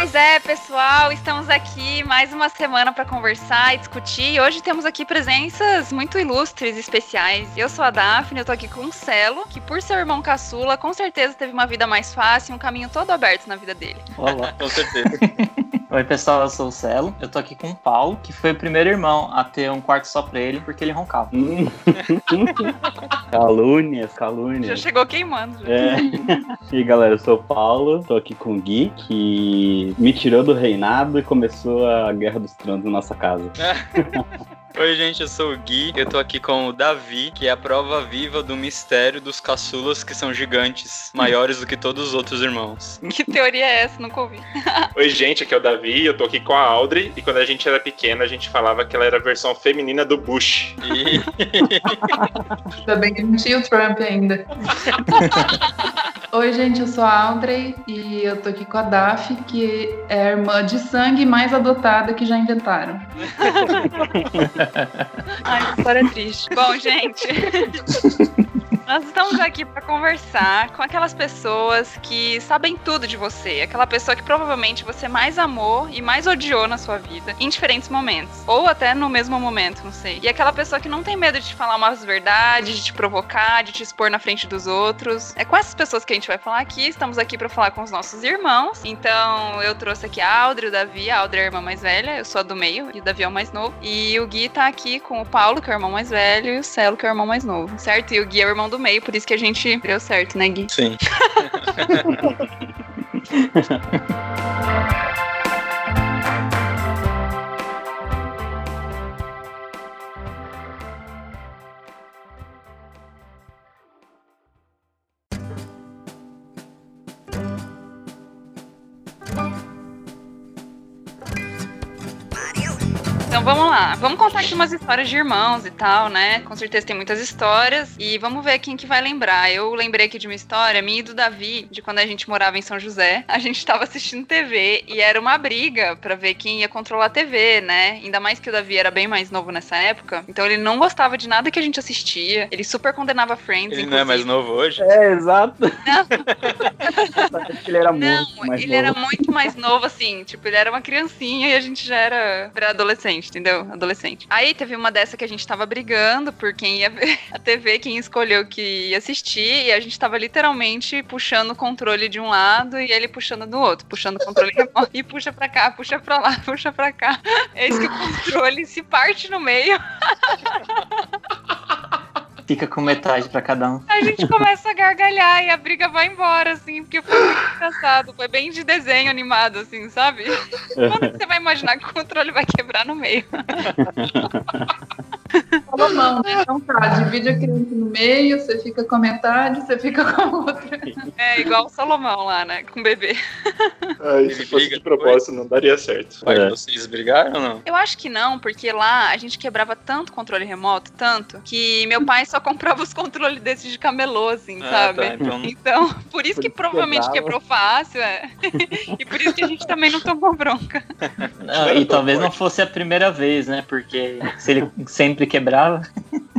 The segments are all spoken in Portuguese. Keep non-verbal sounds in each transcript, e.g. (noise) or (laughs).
Pois é, pessoal, estamos aqui mais uma semana para conversar e discutir. E hoje temos aqui presenças muito ilustres e especiais. Eu sou a Daphne, eu tô aqui com o Celo, que por ser irmão caçula, com certeza teve uma vida mais fácil, um caminho todo aberto na vida dele. Olá. Com certeza. (laughs) Oi, pessoal, eu sou o Celo. Eu tô aqui com o Paulo, que foi o primeiro irmão a ter um quarto só pra ele, porque ele roncava. (laughs) Hum. calúnias, Já calúnias. chegou queimando. já. É. E aí, galera, eu sou o Paulo, tô aqui com o Gui, que me tirou do reinado e começou a Guerra dos Tronos na nossa casa. (laughs) Oi, gente, eu sou o Gui. Eu tô aqui com o Davi, que é a prova viva do mistério dos caçulas que são gigantes, maiores do que todos os outros irmãos. Que teoria é essa? Nunca ouvi. (laughs) Oi, gente, aqui é o Davi, eu tô aqui com a Audrey, e quando a gente era pequena, a gente falava que ela era a versão feminina do Bush. E (laughs) Ainda bem que não tinha o Trump ainda. (laughs) Oi, gente, eu sou a Audrey e eu tô aqui com a Daf, que é a irmã de sangue mais adotada que já inventaram. Ai, que história triste. Bom, gente. (laughs) Nós estamos aqui para conversar com aquelas pessoas que sabem tudo de você, aquela pessoa que provavelmente você mais amou e mais odiou na sua vida, em diferentes momentos, ou até no mesmo momento, não sei. E aquela pessoa que não tem medo de falar umas verdades, de te provocar, de te expor na frente dos outros. É com essas pessoas que a gente vai falar aqui. Estamos aqui para falar com os nossos irmãos. Então, eu trouxe aqui a Audrey, o Davi, a Audrey é a irmã mais velha, eu sou a do meio e o Davi é o mais novo. E o Gui tá aqui com o Paulo, que é o irmão mais velho, e o Celo, que é o irmão mais novo, certo? E o Gui é o irmão do meio, por isso que a gente deu certo, né, Gui? sim. (laughs) Então vamos lá, vamos contar aqui umas histórias de irmãos e tal, né? Com certeza tem muitas histórias e vamos ver quem que vai lembrar. Eu lembrei aqui de uma história, minha e do Davi, de quando a gente morava em São José. A gente tava assistindo TV e era uma briga pra ver quem ia controlar a TV, né? Ainda mais que o Davi era bem mais novo nessa época, então ele não gostava de nada que a gente assistia. Ele super condenava Friends, Ele não é mais inclusive. novo hoje? É, exato. (laughs) ele era Não, muito mais ele era novo. muito mais novo, assim. Tipo, ele era uma criancinha e a gente já era pré-adolescente, entendeu? Adolescente. Aí teve uma dessa que a gente tava brigando por quem ia ver (laughs) a TV, quem escolheu que ia assistir, e a gente tava literalmente puxando o controle de um lado e ele puxando do outro, puxando o controle remoto. (laughs) E puxa pra cá, puxa pra lá, (laughs) puxa pra cá. É isso que o controle se parte no meio. Fica com metade pra cada um. A gente começa a gargalhar e a briga vai embora, assim, porque foi muito engraçado. Foi bem de desenho animado, assim, sabe? Quando você vai imaginar que o controle vai quebrar no meio? (laughs) Salomão, né? Então tá, divide a criança no meio, você fica com a metade, você fica com a outra. É igual o Salomão lá, né? Com o bebê. Ele se fosse briga de propósito, não daria certo. Pai, É. vocês brigaram ou não? Eu acho que não, porque lá a gente quebrava tanto controle remoto, tanto, que meu pai só comprava os controles desses de camelô, assim, Ah, sabe? tá, então- Então, por isso Por que isso provavelmente quebrava. quebrou fácil, é. (laughs) e por isso que a gente também não tomou bronca. Não, e talvez não fosse a primeira vez, né? Porque se ele sempre quebrava.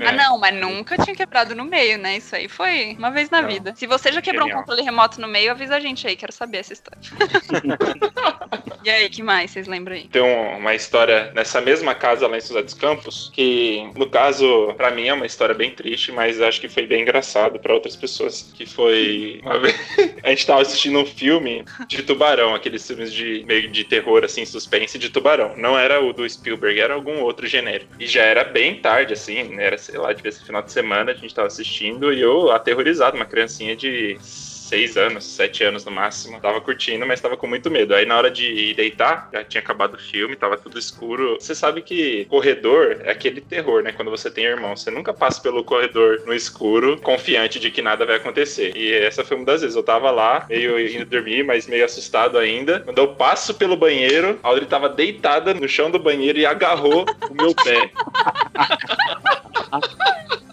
É. Ah, não, mas nunca tinha quebrado no meio, né? Isso aí foi uma vez na Não. vida. Se você já quebrou um Genial. controle remoto no meio, avisa a gente aí, quero saber essa história. (laughs) e aí, que mais vocês lembram aí? Tem um- uma história nessa mesma casa lá em São José dos Campos, que no caso, pra mim é uma história bem triste, mas acho que foi bem engraçado pra outras pessoas. Que foi uma vez (laughs) a gente tava assistindo um filme de tubarão, aqueles filmes de meio de terror assim, suspense de tubarão. Não era o do Spielberg, era algum outro genérico. E já era bem tarde assim, né? era sei lá, devia ser final de semana, a gente tava assistindo e eu aterrorizado, uma criancinha de seis anos, sete anos no máximo. Tava curtindo, mas tava com muito medo. Aí na hora de ir deitar, já tinha acabado o filme, tava tudo escuro. Você sabe que corredor é aquele terror, né? Quando você tem irmão, você nunca passa pelo corredor no escuro, confiante de que nada vai acontecer. E essa foi uma das vezes. Eu tava lá, meio indo dormir, mas meio assustado ainda. Quando eu passo pelo banheiro, a Audrey tava deitada no chão do banheiro e agarrou o meu pé. (laughs)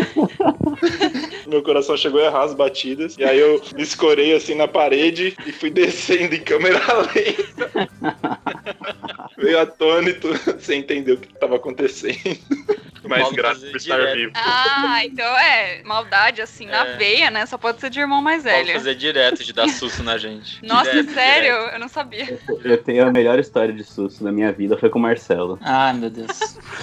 (laughs) Meu coração chegou a errar as batidas. E aí eu escorei assim na parede e fui (laughs) descendo em câmera (laughs) lenta. Meio atônito, (laughs) sem entender o que estava acontecendo. (laughs) Mais Paulo graça fazia por estar direto. vivo. Ah, então é. Maldade assim na É. veia, né? Só pode ser de irmão mais velho. fazer direto de dar susto na gente. (laughs) Nossa, Direto, sério? direto. Eu não sabia. Eu tenho a melhor história de susto da minha vida, foi com o Marcelo. Ai, meu Deus.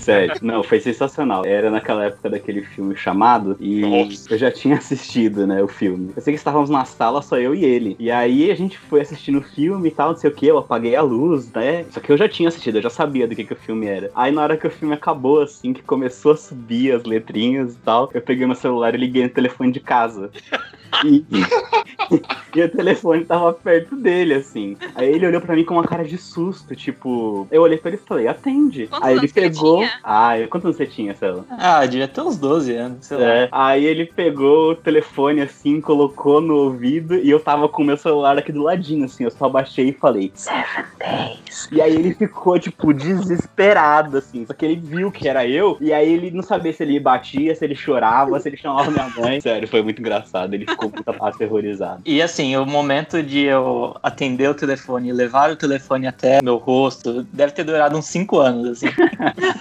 Sério, não, foi sensacional. Era naquela época daquele filme chamado e Nossa. eu já tinha assistido, né, o filme. Eu sei que estávamos na sala, só eu e ele. E aí a gente foi assistindo o filme e tal, não sei o que, eu apaguei a luz, né? Só que eu já tinha assistido, eu já sabia do que, que o filme era. Aí na hora que o filme acabou, assim, que começou a subir as letrinhas e tal, eu peguei meu celular e liguei no telefone de casa. E, (laughs) e o telefone tava perto dele, assim. Aí ele olhou pra mim com uma cara de susto, tipo. Eu olhei pra ele e falei, atende. Quantos Aí ele pegou. Ah, eu- quantos anos você tinha, Cela? Ah, devia ter uns 12 anos, sei lá. É. Aí ele pegou o telefone assim, colocou no ouvido e eu tava com o meu celular aqui do ladinho, assim. Eu só baixei e falei, Seven Days. E aí ele ficou, tipo, desesperado, assim. Só que ele viu que era eu, e aí ele não sabia se ele batia, se ele chorava, se ele chamava minha mãe. Sério, foi muito engraçado. Ele ficou muito aterrorizado. E assim, o momento de eu atender o telefone e levar o telefone até meu rosto deve ter durado uns 5 anos, assim.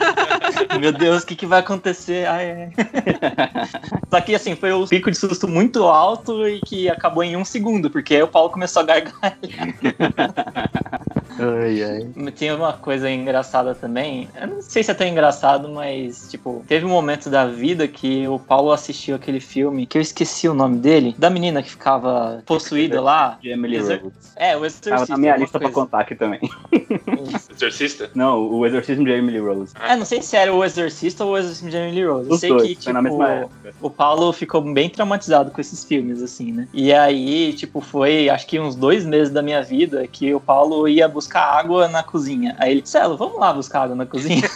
(laughs) meu Deus, o que, que vai acontecer? Ai, ai. (laughs) Só que assim, foi um pico de susto muito alto e que acabou em um segundo, porque aí o Paulo começou a gargalhar. (laughs) Ai, ai. Tinha uma coisa engraçada também. Eu não sei se é tão engraçado, mas, tipo, teve um momento da vida que o Paulo assistiu aquele filme, que eu esqueci o nome dele, da menina que ficava possuída lá. De Emily Exor- Rose. É, o Exorcista. Tava na minha lista pra coisa. contar aqui também. (laughs) Exorcista? Não, o Exorcismo de Emily Rose. É, não sei se era o Exorcista ou o Exorcismo de Emily Rose. Eu Os sei dois, que, tipo, na mesma época. o Paulo ficou bem traumatizado com esses filmes, assim, né? E aí, tipo, foi acho que uns dois meses da minha vida que o Paulo ia buscar água na cozinha. Aí ele, Celo, vamos lá buscar água na cozinha. (laughs)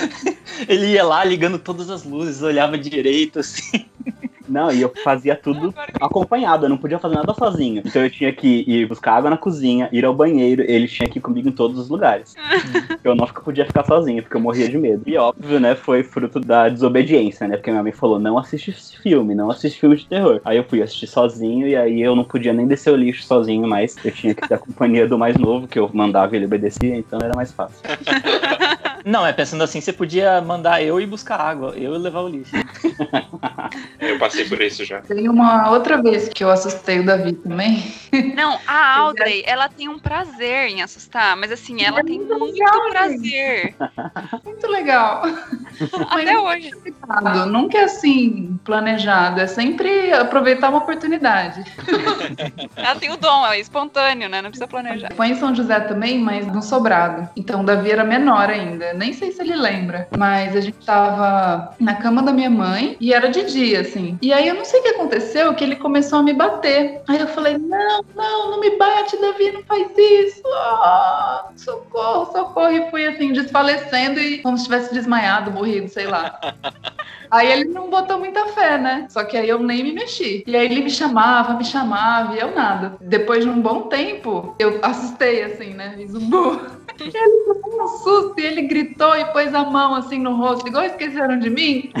(laughs) ele ia lá ligando todas as luzes, olhava direito, assim. Não, e eu fazia tudo acompanhado, eu não podia fazer nada sozinho. Então eu tinha que ir buscar água na cozinha, ir ao banheiro, ele tinha que ir comigo em todos os lugares. (laughs) eu não podia ficar sozinho, porque eu morria de medo. E óbvio, né, foi fruto da desobediência, né? Porque minha mãe falou, não assiste esse filme, não assiste filme de terror. Aí eu fui assistir sozinho, e aí eu não podia nem descer o lixo sozinho, mas eu tinha que ter a companhia do mais novo, que eu mandava e ele obedecia, então era mais fácil. (laughs) Não, é pensando assim, você podia mandar eu ir buscar água, eu levar o lixo. Eu passei por isso já. Tem uma outra vez que eu assustei o Davi também. (laughs) Não, a Audrey, ela tem um prazer em assustar, mas assim, ela É tem muito muito legal, prazer. (laughs) Muito legal. (laughs) Até hoje. Planejado, Nunca é assim, planejado. É sempre aproveitar uma oportunidade. Ela tem o dom, é espontâneo, né? Não precisa planejar. Foi em São José também, mas no sobrado. Então o Davi era menor ainda. Nem sei se ele lembra. Mas a gente tava na cama da minha mãe e era de dia, assim. E aí eu não sei o que aconteceu, que ele começou a me bater. Aí eu falei: não, não, não me bate, Davi, não faz isso. Ah, socorro, socorro. E fui assim, desfalecendo e como se tivesse desmaiado, morrido, sei lá. (laughs) Aí ele não botou muita fé, né? Só que aí eu nem me mexi. E aí ele me chamava, me chamava, e eu nada. Depois de um bom tempo, eu assustei, assim, né? Fiz um. E (laughs) ele tomou um susto e ele gritou e pôs a mão assim no rosto, igual esqueceram de mim. (laughs)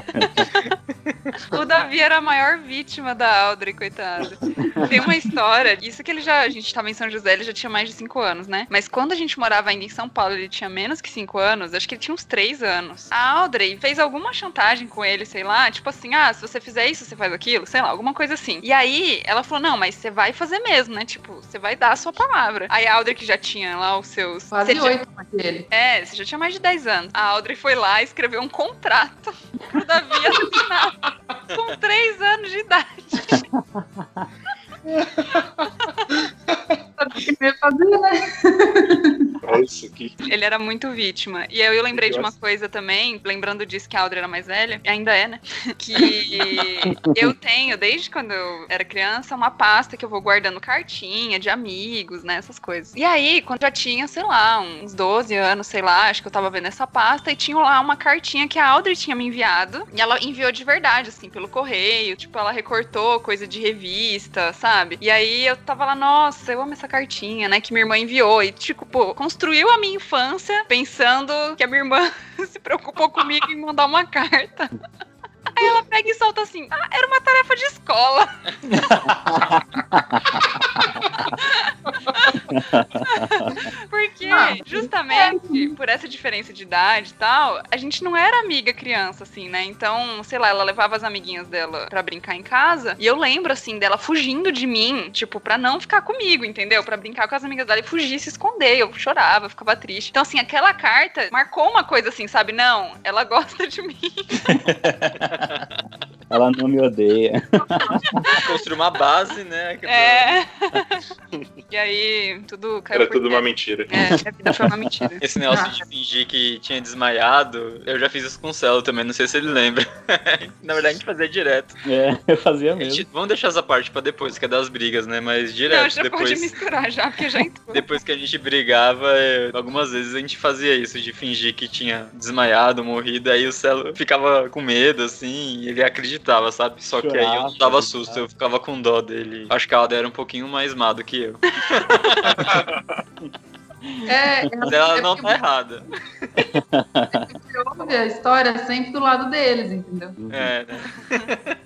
(laughs) O Davi era a maior vítima da Audrey, coitado. Tem uma história, isso que ele já. A gente tava em São José, ele já tinha mais de 5 anos, né? Mas quando a gente morava ainda em São Paulo, ele tinha menos que 5 anos, acho que ele tinha uns 3 anos. A Audrey fez alguma chantagem com ele, sei lá, tipo assim, ah, se você fizer isso, você faz aquilo, sei lá, alguma coisa assim. E aí ela falou: não, mas você vai fazer mesmo, né? Tipo, você vai dar a sua palavra. Aí a Audrey, que já tinha lá os seus. Quase já- oito aquele. É, você já tinha mais de 10 anos. A Audrey foi lá e escreveu um contrato (laughs) pro Davi assinar (laughs) com 3 anos de idade. (laughs) Sabe o que eu ia fazer, né? Nossa, que. Ele era muito vítima. E aí eu lembrei de uma Nossa. coisa também, lembrando disso que a Audrey era mais velha, e ainda é, né? Que (laughs) eu tenho, desde quando eu era criança, uma pasta que eu vou guardando cartinha de amigos, né? Essas coisas. E aí, quando já tinha, sei lá, uns 12 anos, sei lá, acho que eu tava vendo essa pasta, e tinha lá uma cartinha que a Audrey tinha me enviado. E ela enviou de verdade, assim, pelo correio. Tipo, ela recortou coisa de revista, sabe? E aí eu tava lá, nossa, eu amo essa cartinha, né? Que minha irmã enviou. E, tipo, construiu a minha infância pensando que a minha irmã (laughs) se preocupou comigo em mandar uma carta. (laughs) Aí ela pega e solta assim: ah, era uma tarefa de escola. (laughs) Porque, Ah, justamente por essa diferença de idade e tal, a gente não era amiga criança, assim, né? Então, sei lá, ela levava as amiguinhas dela pra brincar em casa. E eu lembro, assim, dela fugindo de mim, tipo, pra não ficar comigo, entendeu? Pra brincar com as amigas dela e fugir, se esconder. Eu chorava, eu ficava triste. Então, assim, aquela carta marcou uma coisa assim, sabe? Não, ela (laughs) gosta de mim. (laughs) Ela não me odeia. Construir uma base, né? que- É. e aí, tudo caiu Era por tudo uma mentira. É, a vida foi uma mentira. Esse negócio Ah. de fingir que tinha desmaiado, eu já fiz isso com o Celo também, não sei se ele lembra. (laughs) Na verdade, a gente fazia direto. É, eu fazia A gente- mesmo. vamos deixar essa parte pra depois, que é das brigas, né? Mas Não, direto, já pode depois, misturar já, porque já entrou. depois que a gente brigava, algumas vezes a gente fazia isso, de fingir que tinha desmaiado, morrido, aí o Celo ficava com medo, assim, e ele acreditava, sabe? Só que aí eu não dava susto, eu ficava com dó dele. Acho que a Alda era um pouquinho mais má do que eu. É, Mas ela não tá errada. ouve a história sempre do lado deles, entendeu? É, né?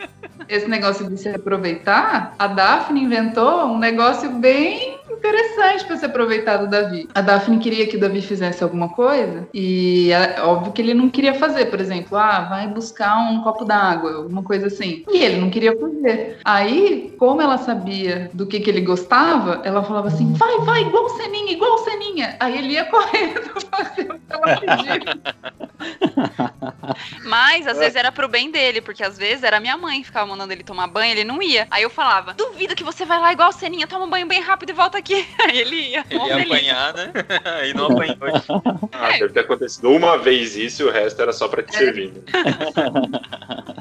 Esse negócio de se aproveitar, a Daphne inventou um negócio bem interessante para se aproveitar do Davi. A Daphne queria que o Davi fizesse alguma coisa e é óbvio que ele não queria fazer, por exemplo, ah, vai buscar um copo d'água, alguma coisa assim. E ele não queria fazer. Aí, como ela sabia do que, que ele gostava, ela falava assim: vai, vai, igual Seninha, igual Seninha. Aí ele ia (laughs) correndo fazer o que ela pedia. (laughs) Mas às vezes era pro bem dele, porque às vezes era minha mãe que ficava mandando ele tomar banho, ele não ia. Aí eu falava: duvido que você vai lá igual Ceninha, toma um banho bem rápido e volta aqui. (laughs) Aí ele ia. Ele ia apanhar, né? (laughs) Aí não apanhou. Ah, deve ter acontecido uma vez isso e o resto era só pra te servir. né? (laughs)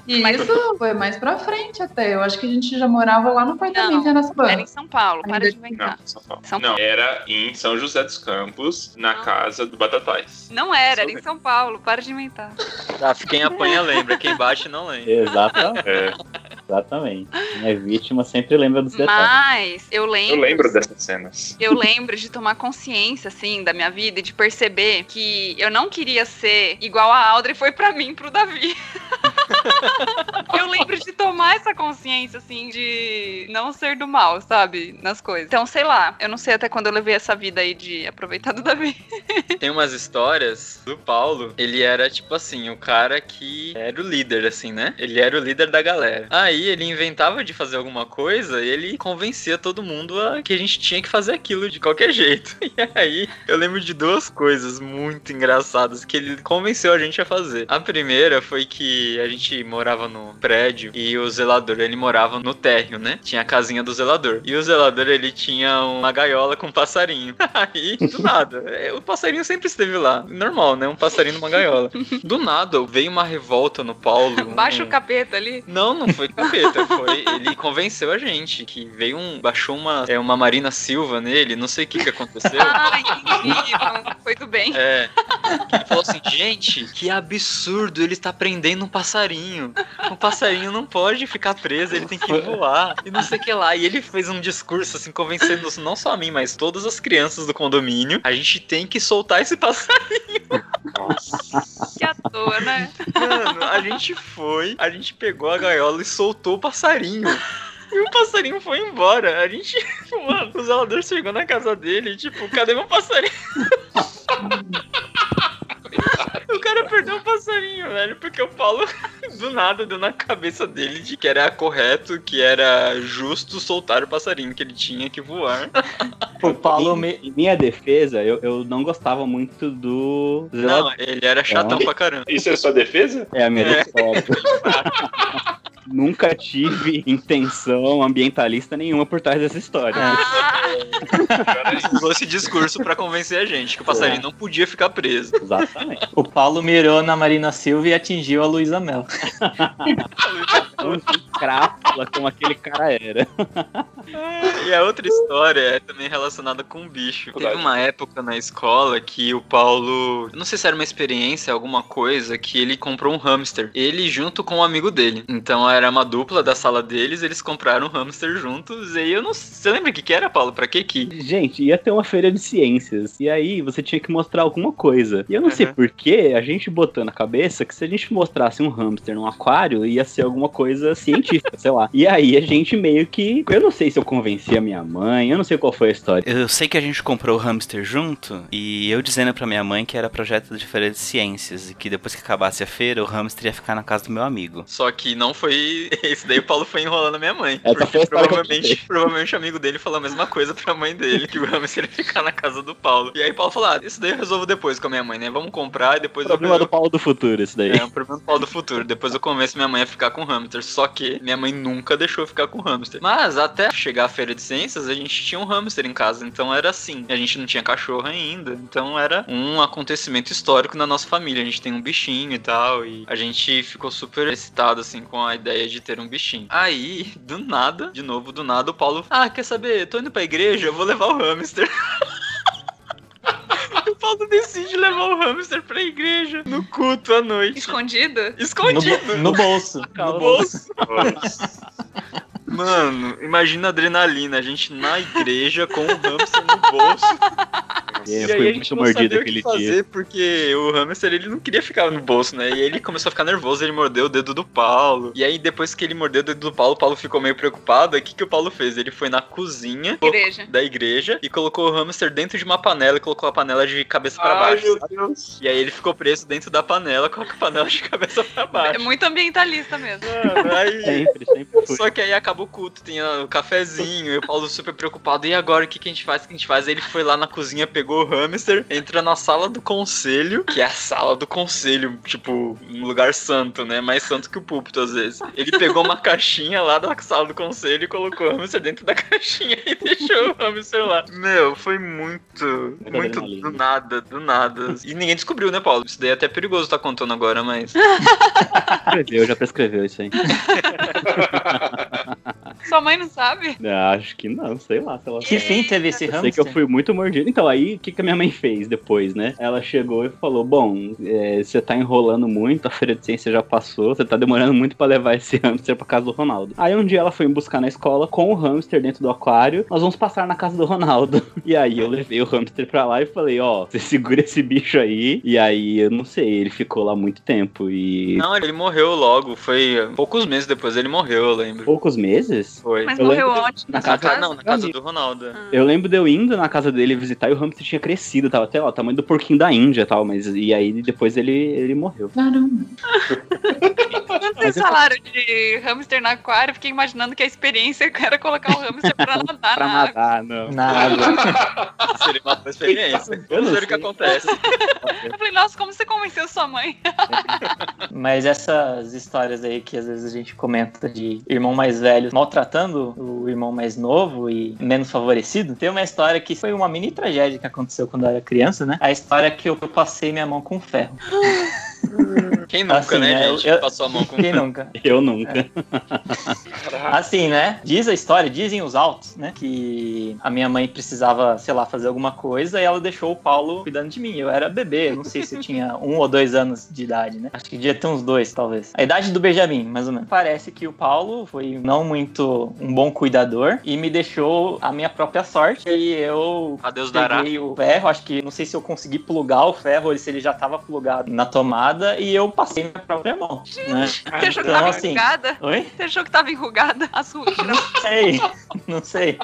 E Mas- isso foi mais pra frente até. Eu acho que a gente já morava lá no apartamento Não, em Araçatuba. Era em São Paulo, para de Não, inventar. São Paulo. São Não, Paulo. era em São José dos Campos, na Não. casa do Batatais. Não era, era em São Paulo, para de inventar. Tá, quem apanha lembra, quem bate não lembra. Exatamente. É, Exatamente. Quem é vítima sempre lembra dos detalhes. Mas eu lembro. eu lembro dessas cenas. Eu lembro de tomar consciência, assim, da minha vida e de perceber que eu não queria ser igual a Audrey foi pra mim, pro Davi. (laughs) eu lembro de tomar essa consciência, assim, de não ser do mal, sabe? Nas coisas. Então, sei lá, eu não sei até quando eu levei essa vida aí de aproveitar do Davi. (laughs) Tem umas histórias do Paulo, ele era tipo assim, o cara que era o líder, assim, né? Ele era o líder da galera. Aí ele inventava de fazer alguma coisa e ele convencia todo mundo a que a gente tinha que fazer aquilo de qualquer jeito. (laughs) E aí eu lembro de duas coisas muito engraçadas que ele convenceu a gente a fazer. A primeira foi que a gente morava no prédio e o zelador, ele morava no térreo, né? Tinha a casinha do zelador. E o zelador, ele tinha uma gaiola com um passarinho. (laughs) Aí, do nada, é, o passarinho sempre esteve lá. Normal, né? Um passarinho numa gaiola. Do nada, veio uma revolta no Paulo. (laughs) Baixa um- o capeta ali. não, não foi capeta, foi ele convenceu a gente que veio um baixou uma é uma Marina Silva nele, não sei o que que aconteceu. (laughs) Entendi. Então, Foi do bem. É. Ele falou assim, gente, que absurdo, ele está prendendo um passarinho. O passarinho não pode ficar preso, ele tem que voar. E não sei o que lá. E ele fez um discurso, assim, convencendo não só a mim, mas todas as crianças do condomínio. A gente tem que soltar esse passarinho. Que à toa, né? Mano, a gente foi, a gente pegou a gaiola e soltou o passarinho. E o passarinho foi embora. A gente, (laughs) mano, o zelador chegou na casa dele e, tipo, cadê meu passarinho? (laughs) O cara perdeu o passarinho, velho, porque o Paulo (laughs) do nada deu na cabeça dele de que era correto, que era justo soltar o passarinho, que ele tinha que voar. O Paulo em, me... em minha defesa, eu, eu não gostava muito do zelador. Não, ele era chatão pra caramba. Isso é sua defesa? É a minha É. defesa. Nunca tive (laughs) intenção ambientalista nenhuma por trás dessa história. Ah, Usou esse discurso pra convencer a gente que o passarinho não podia ficar preso. Exatamente. o Paulo mirou na Marina Silva e atingiu a Luísa Mel. (laughs) crápula como aquele cara era. E a outra história é também relacionada com um bicho. Teve uma época na escola que o Paulo, não sei se era uma experiência, alguma coisa, que ele comprou um hamster. Ele junto com um amigo dele. Então era uma dupla da sala deles, eles compraram um hamster juntos. E aí eu não sei. Você lembra o que, que era, Paulo? Pra que que? Gente, ia ter uma feira de ciências. E aí você tinha que mostrar alguma coisa. E eu não sei Uhum. porquê, a gente botou na cabeça que se a gente mostrasse um hamster num aquário, ia ser alguma coisa científica, (laughs) sei lá. E aí a gente meio que. Eu não sei se eu convenci a minha mãe, eu não sei qual foi a história. Eu sei que a gente comprou o hamster junto e eu dizendo pra minha mãe que era projeto de feira de ciências e que depois que acabasse a feira o hamster ia ficar na casa do meu amigo. Só que não foi. (laughs) Esse daí o Paulo foi enrolando a minha mãe. Essa porque foi provavelmente, (laughs) provavelmente o amigo dele falou a mesma coisa pra mãe dele, que o hamster ia ficar na casa do Paulo. E aí o Paulo falou: Ah, isso daí eu resolvo depois com a minha mãe, né? Vamos comprar e depois Problema eu. do Paulo do futuro, isso daí. É um problema do Paulo do futuro. Depois eu convenço minha mãe a ficar com o hamster. Só que minha mãe nunca deixou eu ficar com o hamster. Mas até chegar a feira de ciências, a gente tinha um hamster em casa. Então era assim. A gente não tinha cachorro ainda. Então era um acontecimento histórico na nossa família. A gente tem um bichinho e tal. E a gente ficou super excitado, assim, com a ideia de ter um bichinho. Aí, do nada, de novo, do nada, o Paulo. Ah, quer saber? Tô indo pra igreja, eu vou levar o hamster. (laughs) O Paulo decide levar o hamster pra igreja no culto à noite. Escondido? No, Escondido. bo- no bolso. No bolso. Mano, imagina a adrenalina, a gente na igreja com o hamster no bolso. É, e foi aí a muito gente não mordido sabia o aquele que fazer, dia. porque o hamster ele não queria ficar no bolso, né? E ele começou a ficar nervoso, ele mordeu o dedo do Paulo. E aí depois que ele mordeu o dedo do Paulo, o Paulo ficou meio preocupado. Aí o que, que o Paulo fez? Ele foi na cozinha Igreja. da igreja e colocou o hamster dentro de uma panela e colocou a panela de cabeça pra Ai, baixo. meu sabe? Deus. E aí ele ficou preso dentro da panela com a panela de cabeça pra É baixo. muito ambientalista mesmo. Mano, aí... (laughs) Sempre, sempre foi. Só que aí acaba o culto, tem o cafezinho, e o Paulo super preocupado. E agora, o que, que a gente faz? O que a gente faz? Aí ele foi lá na cozinha, pegou o hamster, entra na sala do conselho, que é a sala do conselho, tipo, um lugar santo, né? Mais santo que o púlpito, às vezes. Ele pegou uma caixinha lá da sala do conselho e colocou o hamster dentro da (laughs) caixinha e deixou o hamster lá. Meu, foi muito, muito do nada, do nada. E ninguém descobriu, né, Paulo? Isso daí é até perigoso tá contando agora, mas. (laughs) Prescreveu, já prescreveu isso aí. (laughs) (laughs) Sua mãe não sabe? Ah, Acho que não, sei lá, sei lá. Que fim teve esse Eu sei hamster? que eu fui muito mordido. Então, aí, o que, que a minha mãe fez depois, né? Ela chegou e falou: Bom, é, você tá enrolando muito, a feira de ciência já passou, você tá demorando muito pra levar esse (laughs) hamster pra casa do Ronaldo. Aí, um dia ela foi me buscar na escola com o hamster dentro do aquário. Nós vamos passar na casa do Ronaldo. (laughs) E aí, eu levei o hamster pra lá e falei: Ó, você segura esse bicho aí. E aí, eu não sei, ele ficou lá muito tempo. E. Não, ele morreu logo. Foi poucos meses depois ele morreu, eu lembro. Poucos meses? Foi. Mas Eu morreu lembro onde? na casa- casa? Não, na casa do Ronaldo. Eu lembro de eu indo na casa dele visitar e o hamster tinha crescido, tava até lá, o tamanho do porquinho da Índia e tal, mas e aí depois ele, ele morreu. Caramba. Quando (laughs) vocês falaram de hamster no aquário, fiquei imaginando que a experiência era colocar o hamster pra nadar (laughs) Pra na água. nadar, não. Na água. (laughs) Seria uma boa experiência. Eu não ver o que sei. acontece. Eu falei, nossa, como você convenceu sua mãe? Mas essas histórias aí que às vezes a gente comenta de irmão mais velho maltratando o irmão mais novo e menos favorecido, tem uma história que foi uma mini tragédia que aconteceu quando eu era criança, né? A história que eu passei minha mão com ferro. (laughs) Quem nunca, Assim, né, né, gente? eu- Passou a mão com Quem nunca? (laughs) Eu nunca. Assim, né? Diz a história, dizem os autos, né? Que a minha mãe precisava, sei lá, fazer alguma coisa e ela deixou o Paulo cuidando de mim. Eu era bebê, não sei se eu tinha (laughs) um ou dois anos de idade, né? Acho que devia ter uns dois, talvez. A idade do Benjamin, mais ou menos. Parece que o Paulo foi não muito um bom cuidador e me deixou a minha própria sorte. E eu Adeus dará. peguei o ferro, acho que não sei se eu consegui plugar o ferro ou se ele já tava plugado na tomada e eu passei minha própria mão. Né? Você achou que Então, tava assim- enrugada? Oi? Você achou que tava enrugada? As (laughs) rugas. Não sei, não sei.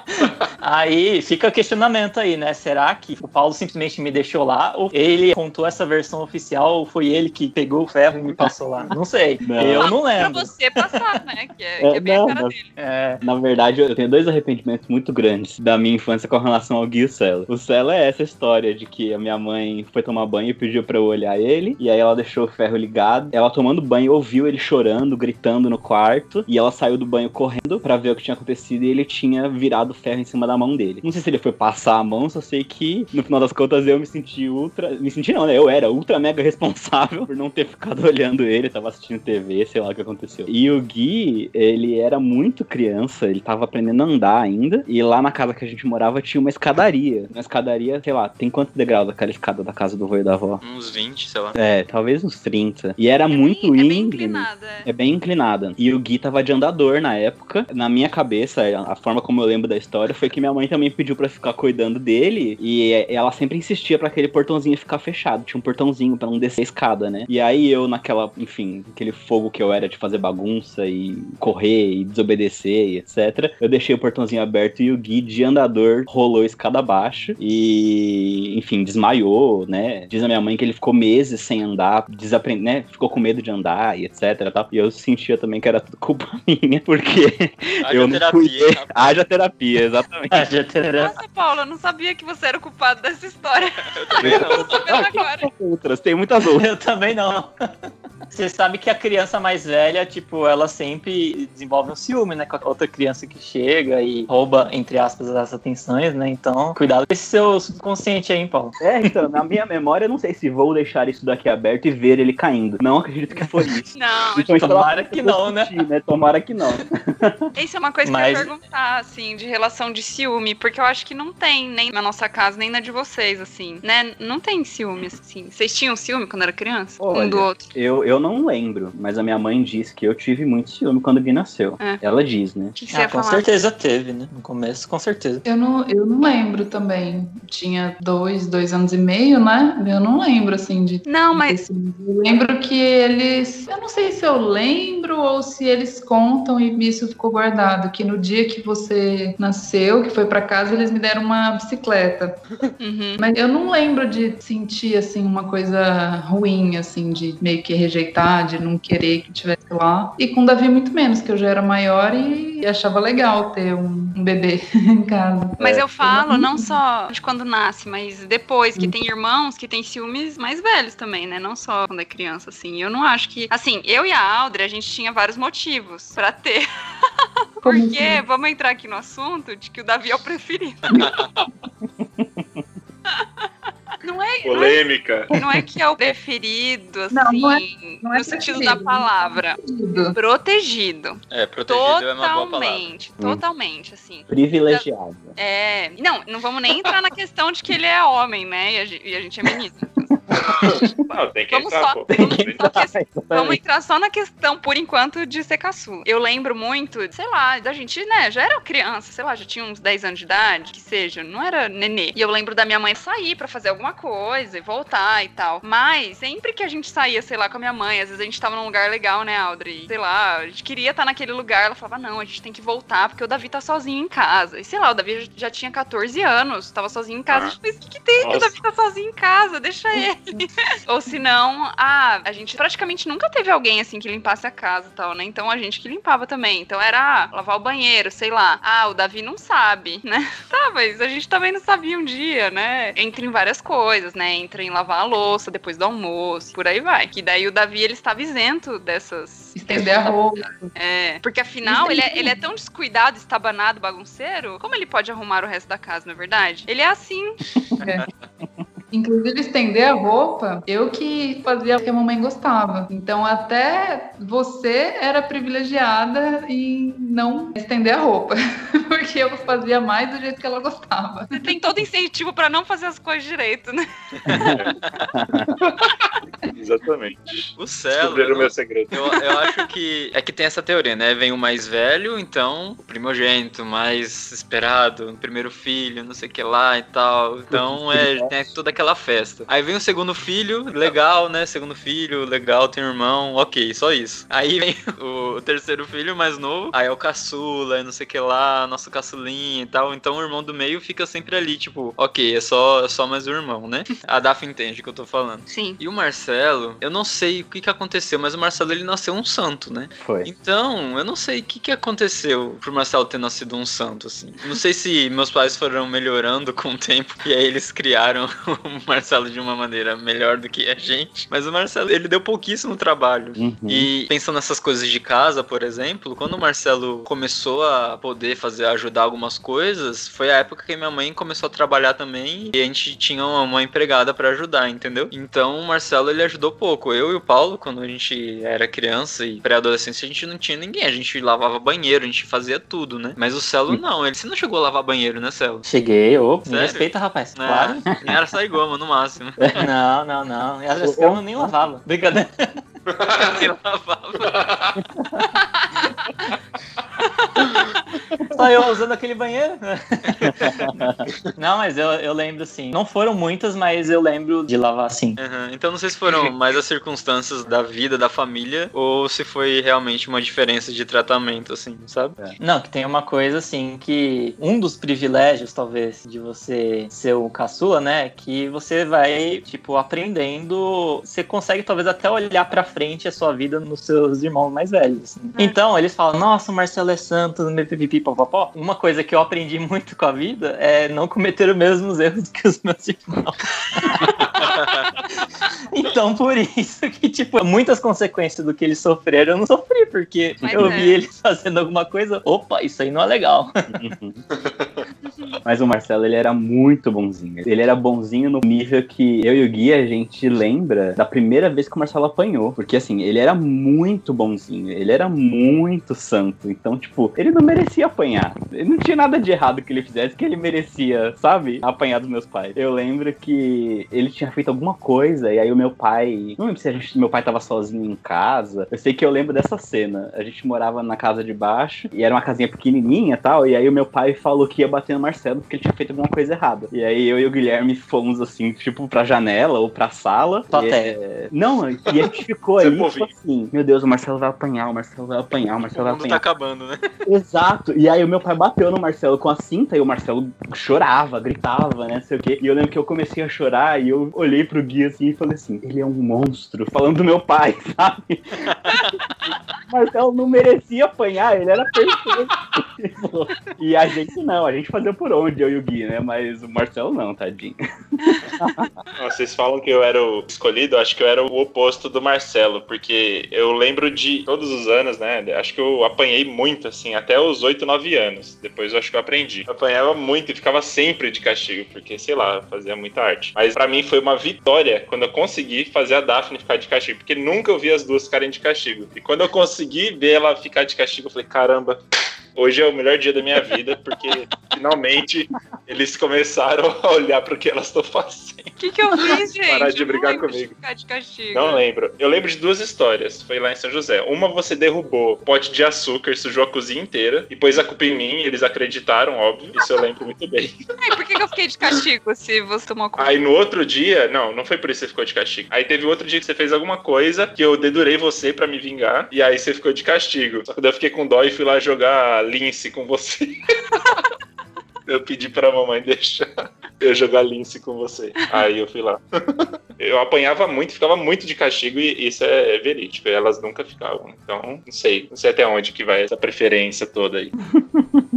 Aí fica o questionamento aí, né? Será que o Paulo simplesmente me deixou lá? Ou ele contou essa versão oficial? Ou foi ele que pegou o ferro e me passou lá? Não sei. Não. Eu não Pra lembro. você passar, né? Que é, É, que é bem não, a cara não. dele. É, Na verdade, eu tenho dois arrependimentos muito grandes da minha infância com relação ao Gui e o Celo. O Celo é essa história de que a minha mãe foi tomar banho e pediu pra eu olhar ele, e aí ela deixou o ferro ligado. Ela tomando banho ouviu ele chorando, gritando no quarto, e ela saiu do banho correndo pra ver o que tinha acontecido e ele tinha virado o ferro em cima da mão dele. Não sei se ele foi passar a mão, só sei que no final das contas eu me senti ultra. Me senti não, né? Eu era ultra mega (laughs) responsável por não ter ficado olhando ele, tava assistindo TV, sei lá o que aconteceu. E o Gui, ele era muito criança, ele tava aprendendo a andar ainda. E lá na casa que a gente morava tinha uma escadaria. Uma escadaria, sei lá, tem quantos degraus aquela escada da casa do e da avó? Uns 20, sei lá. É, talvez uns 30. E era É muito bem, é bem íngreme. inclinada. É bem inclinada. E o Gui tava de andador na época. Na minha cabeça, a forma como eu lembro da história foi que minha mãe também pediu pra ficar cuidando dele. E ela sempre insistia pra aquele portãozinho ficar fechado. Tinha um portãozinho pra não descer a escada, né? E aí eu, naquela, enfim, aquele fogo que eu era de fazer bagunça e correr e desobedecer e etc. Eu deixei o portãozinho aberto e o Gui de andador rolou a escada abaixo. E, enfim, desmaiou, né? Diz a minha mãe que ele ficou meses sem andar, desaprende, né? Ficou com medo de andar e etc. Tal. E eu sentia também que era tudo culpa (laughs) minha, porque Haja eu não terapia, cuidei. hein, rapaz? Haja terapia, exatamente. Já terá. Nossa, Paula, eu não sabia que você era o culpado dessa história. (laughs) Eu também não. Tô sabendo agora. Outras, tem muitas outras. Eu também não. Você sabe que a criança mais velha, tipo, ela sempre desenvolve um ciúme, né? Com a outra criança que chega e rouba, entre aspas, as atenções, né? Então, cuidado com esse seu subconsciente aí, hein, Paulo. É, então, na minha memória, eu não sei se vou deixar isso daqui aberto e ver ele caindo. Não acredito que foi isso. (laughs) Não, Então, Tomara que não, né? assistir, Tomara que não. (laughs) Isso é uma coisa que Mas- eu ia perguntar, assim, de relação de ciúme, porque eu acho que não tem, nem na nossa casa, nem na de vocês, assim, né? Não tem ciúme, assim. Vocês tinham ciúme quando era criança? Olha, um do outro? Eu, eu não lembro, mas a minha mãe disse que eu tive muito ciúme quando o Gui nasceu. É. Ela diz, né? Que, que você Ah, ia com falar? certeza teve, né? No começo, com certeza. Eu não, eu não lembro também. Tinha dois, dois anos e meio, né? Eu não lembro, assim, de. Não, mas Eu lembro que eles. Eu não sei se eu lembro ou se eles contam e isso ficou guardado. Que no dia que você nasceu, que foi pra casa, eles me deram uma bicicleta. Uhum. Mas eu não lembro de sentir, assim, uma coisa ruim, assim, de meio que rejeitar, de não querer que tivesse lá. E com o Davi, muito menos, que eu já era maior e achava legal ter um, um bebê (laughs) em casa. Mas É. eu falo não só de quando nasce, mas depois, que tem irmãos que têm ciúmes mais velhos também, né? Não só quando é criança, assim. Eu não acho que. Assim, eu e a Audrey, a gente tinha vários motivos pra ter. (laughs) Porque, assim? vamos entrar aqui no assunto de que o Davi é o preferido. (laughs) Não é, não é Polêmica. Não é que é o preferido, assim, Não, não é- não é no sentido preferido. da palavra. Tudo. Protegido. É, protegido é uma boa palavra. Totalmente. Totalmente, assim. Privilegiada. É. Não, não vamos nem entrar na questão de que ele é homem, né? E a gente, e a gente é menina. (laughs) Não, tem que Vamos entrar, só. Vamos, só que- entrar só na questão, por enquanto, de ser caçula. Eu lembro muito, sei lá, da gente, né? Já era criança, sei lá, já tinha uns 10 anos de idade, que seja, não era nenê. E eu lembro da minha mãe sair pra fazer alguma coisa e voltar e tal. Mas sempre que a gente saía, sei lá, com a minha mãe, às vezes a gente tava num lugar legal, né, Audrey? Sei lá, a gente queria estar naquele lugar. Ela falava, não, a gente tem que voltar porque o Davi tá sozinho em casa. E sei lá, o Davi já tinha 14 anos, tava sozinho em casa. Ah. A gente, mas o que, que tem que o Nossa. Davi tá sozinho em casa? Deixa ele. (laughs) Ou se não, ah, a gente praticamente nunca teve alguém assim que limpasse a casa e tal, né? Então a gente que limpava também. Então era ah, lavar o banheiro, sei lá. Ah, o Davi não sabe, né? (laughs) Tá, mas a gente também não sabia um dia, né? Entra em várias coisas, né? Entra em lavar a louça depois do almoço, por aí vai. Que daí o Davi ele estava isento dessas. Estender a roupa. É, porque afinal ele é, ele é tão descuidado, estabanado, bagunceiro. Como ele pode arrumar o resto da casa, não é verdade? Ele é assim. (laughs) Inclusive, estender a roupa, eu que fazia o que a mamãe gostava. Então, até você era privilegiada em não estender a roupa. (laughs) Porque eu fazia mais do jeito que ela gostava. Você tem todo incentivo pra não fazer as coisas direito, né? (laughs) Exatamente. O Celo. Descobriram o meu segredo. Eu, eu acho que é que tem essa teoria, né? Vem o mais velho, então o primogênito, mais esperado, o primeiro filho, não sei o que lá e tal. Então é tem toda aquela festa. Aí vem o segundo filho, legal, né? Segundo filho, legal, tem um irmão, ok, só isso. Aí vem (laughs) o terceiro filho mais novo, aí é o caçula, não sei o que lá, nosso caçulinha e tal. Então o irmão do meio fica sempre ali, tipo, ok, é só, é só mais um irmão, né? A Daphne entende o que eu tô falando. Sim. E o Marcelo, Marcelo, eu não sei o que, que aconteceu, mas o Marcelo ele nasceu um santo, né? Foi. Então, eu não sei o que, que aconteceu pro Marcelo ter nascido um santo, assim. Não sei se meus pais foram melhorando com o tempo e aí eles criaram (laughs) o (laughs) Marcelo de uma maneira melhor do que a gente. Mas o Marcelo, ele deu pouquíssimo trabalho. Uhum. E pensando nessas coisas de casa, por exemplo, quando o Marcelo começou a poder fazer, ajudar algumas coisas, foi a época que minha mãe começou a trabalhar também e a gente tinha uma, uma empregada pra ajudar, entendeu? Então o Marcelo ele ajudou pouco. Eu e o Paulo, quando a gente era criança e pré-adolescência, a gente não tinha ninguém. A gente lavava banheiro, a gente fazia tudo, né? Mas o Celo não, ele você não chegou a lavar banheiro, né, Celo? Cheguei, me Sério? respeita, rapaz. Né? Claro. Nem era saigoma, no máximo. (laughs) Não, não, não. As camas nem lavava. Brincadeira. (laughs) Nem lavava. (laughs) Só eu usando aquele banheiro. (laughs) Não, mas eu, eu lembro sim. Não foram muitas, mas eu lembro de lavar sim. Uhum. Então não sei se foram mais as circunstâncias da vida, da família, ou se foi realmente uma diferença de tratamento, assim, sabe? Não, que tem uma coisa assim que um dos privilégios, talvez, de você ser o caçula, né? Que você vai, tipo, aprendendo. Você consegue talvez até olhar pra frente a sua vida nos seus irmãos mais velhos. assim. Então, eles falam, nossa, o Marcelo é santo, pipipi, Uma coisa que eu aprendi (laughs) muito com a vida é não cometer os mesmos erros que os meus irmãos. (laughs) então, por isso que, tipo, muitas consequências do que eles sofreram eu não sofri, porque Mas eu é. vi eles (laughs) fazendo alguma coisa, opa, isso aí não é legal. Mas o Marcelo, ele era muito bonzinho. Ele era bonzinho no nível que eu e o Gui, a gente lembra da primeira vez que o Marcelo apanhou. Porque, assim, ele era muito bonzinho. Ele era muito santo. Então, tipo, ele não merecia apanhar. Ele não tinha nada de errado que ele fizesse que ele merecia, sabe? Apanhar dos meus pais. Eu lembro que ele tinha feito alguma coisa e aí o meu pai... Não lembro se a gente, meu pai tava sozinho em casa. Eu sei que eu lembro dessa cena. A gente morava na casa de baixo e era uma casinha pequenininha e tal. E aí o meu pai falou que ia bater no Marcelo porque ele tinha feito alguma coisa errada. E aí eu e o Guilherme fomos assim, tipo, pra janela ou pra sala. Só E, até. é, Não, e a gente ficou ali, povinho. tipo assim, meu Deus, o Marcelo vai apanhar, o Marcelo vai apanhar, o Marcelo O vai mundo tá apanhar. acabando, né? Exato. E aí o meu pai bateu no Marcelo com a cinta e o Marcelo chorava, gritava, né, sei o quê. E eu lembro que eu comecei a chorar e eu olhei pro Gui assim e falei assim, ele é um monstro, falando do meu pai, (laughs) sabe? (laughs) o Marcelo não merecia apanhar, ele era perfeito. (laughs) e a gente não, a gente fazia por onde, eu e o Gui, né? Mas o Marcelo não, tadinho. (laughs) Vocês falam que eu era o escolhido, acho que eu era o oposto do Marcelo, porque eu lembro de todos os anos, né? Acho que eu apanhei muito, assim, até os 8, 9 anos. Depois eu acho que eu aprendi. Eu apanhava muito e ficava sempre de castigo, porque, sei lá, fazia muita arte. Mas pra mim foi uma vitória quando eu consegui fazer a Daphne ficar de castigo, porque nunca eu vi as duas ficarem de castigo. E quando eu consegui ver ela ficar de castigo, eu falei, caramba. Hoje é o melhor dia da minha vida, porque finalmente eles começaram a olhar para o que elas estão fazendo. O que, que eu fiz, gente? Parar de Eu brigar comigo. de castigo. Não lembro. Eu lembro de duas histórias. Foi lá em São José. Uma você derrubou pote de açúcar, sujou a cozinha inteira, e pôs a culpa em mim, e eles acreditaram, óbvio. Isso eu lembro muito bem. Ai, por que, que eu fiquei de castigo se você tomou conta? Aí no outro dia, não, não foi por isso que você ficou de castigo. Aí teve outro dia que você fez alguma coisa que eu dedurei você pra me vingar, e aí você ficou de castigo. Só que daí eu fiquei com dó e fui lá jogar lince com você. (laughs) Eu pedi pra mamãe (laughs) deixar eu jogar lince com você. Aí eu fui lá. Eu apanhava muito, ficava muito de castigo e isso é verídico. Elas nunca ficavam. Então, não sei. Não sei até onde que vai essa preferência toda aí.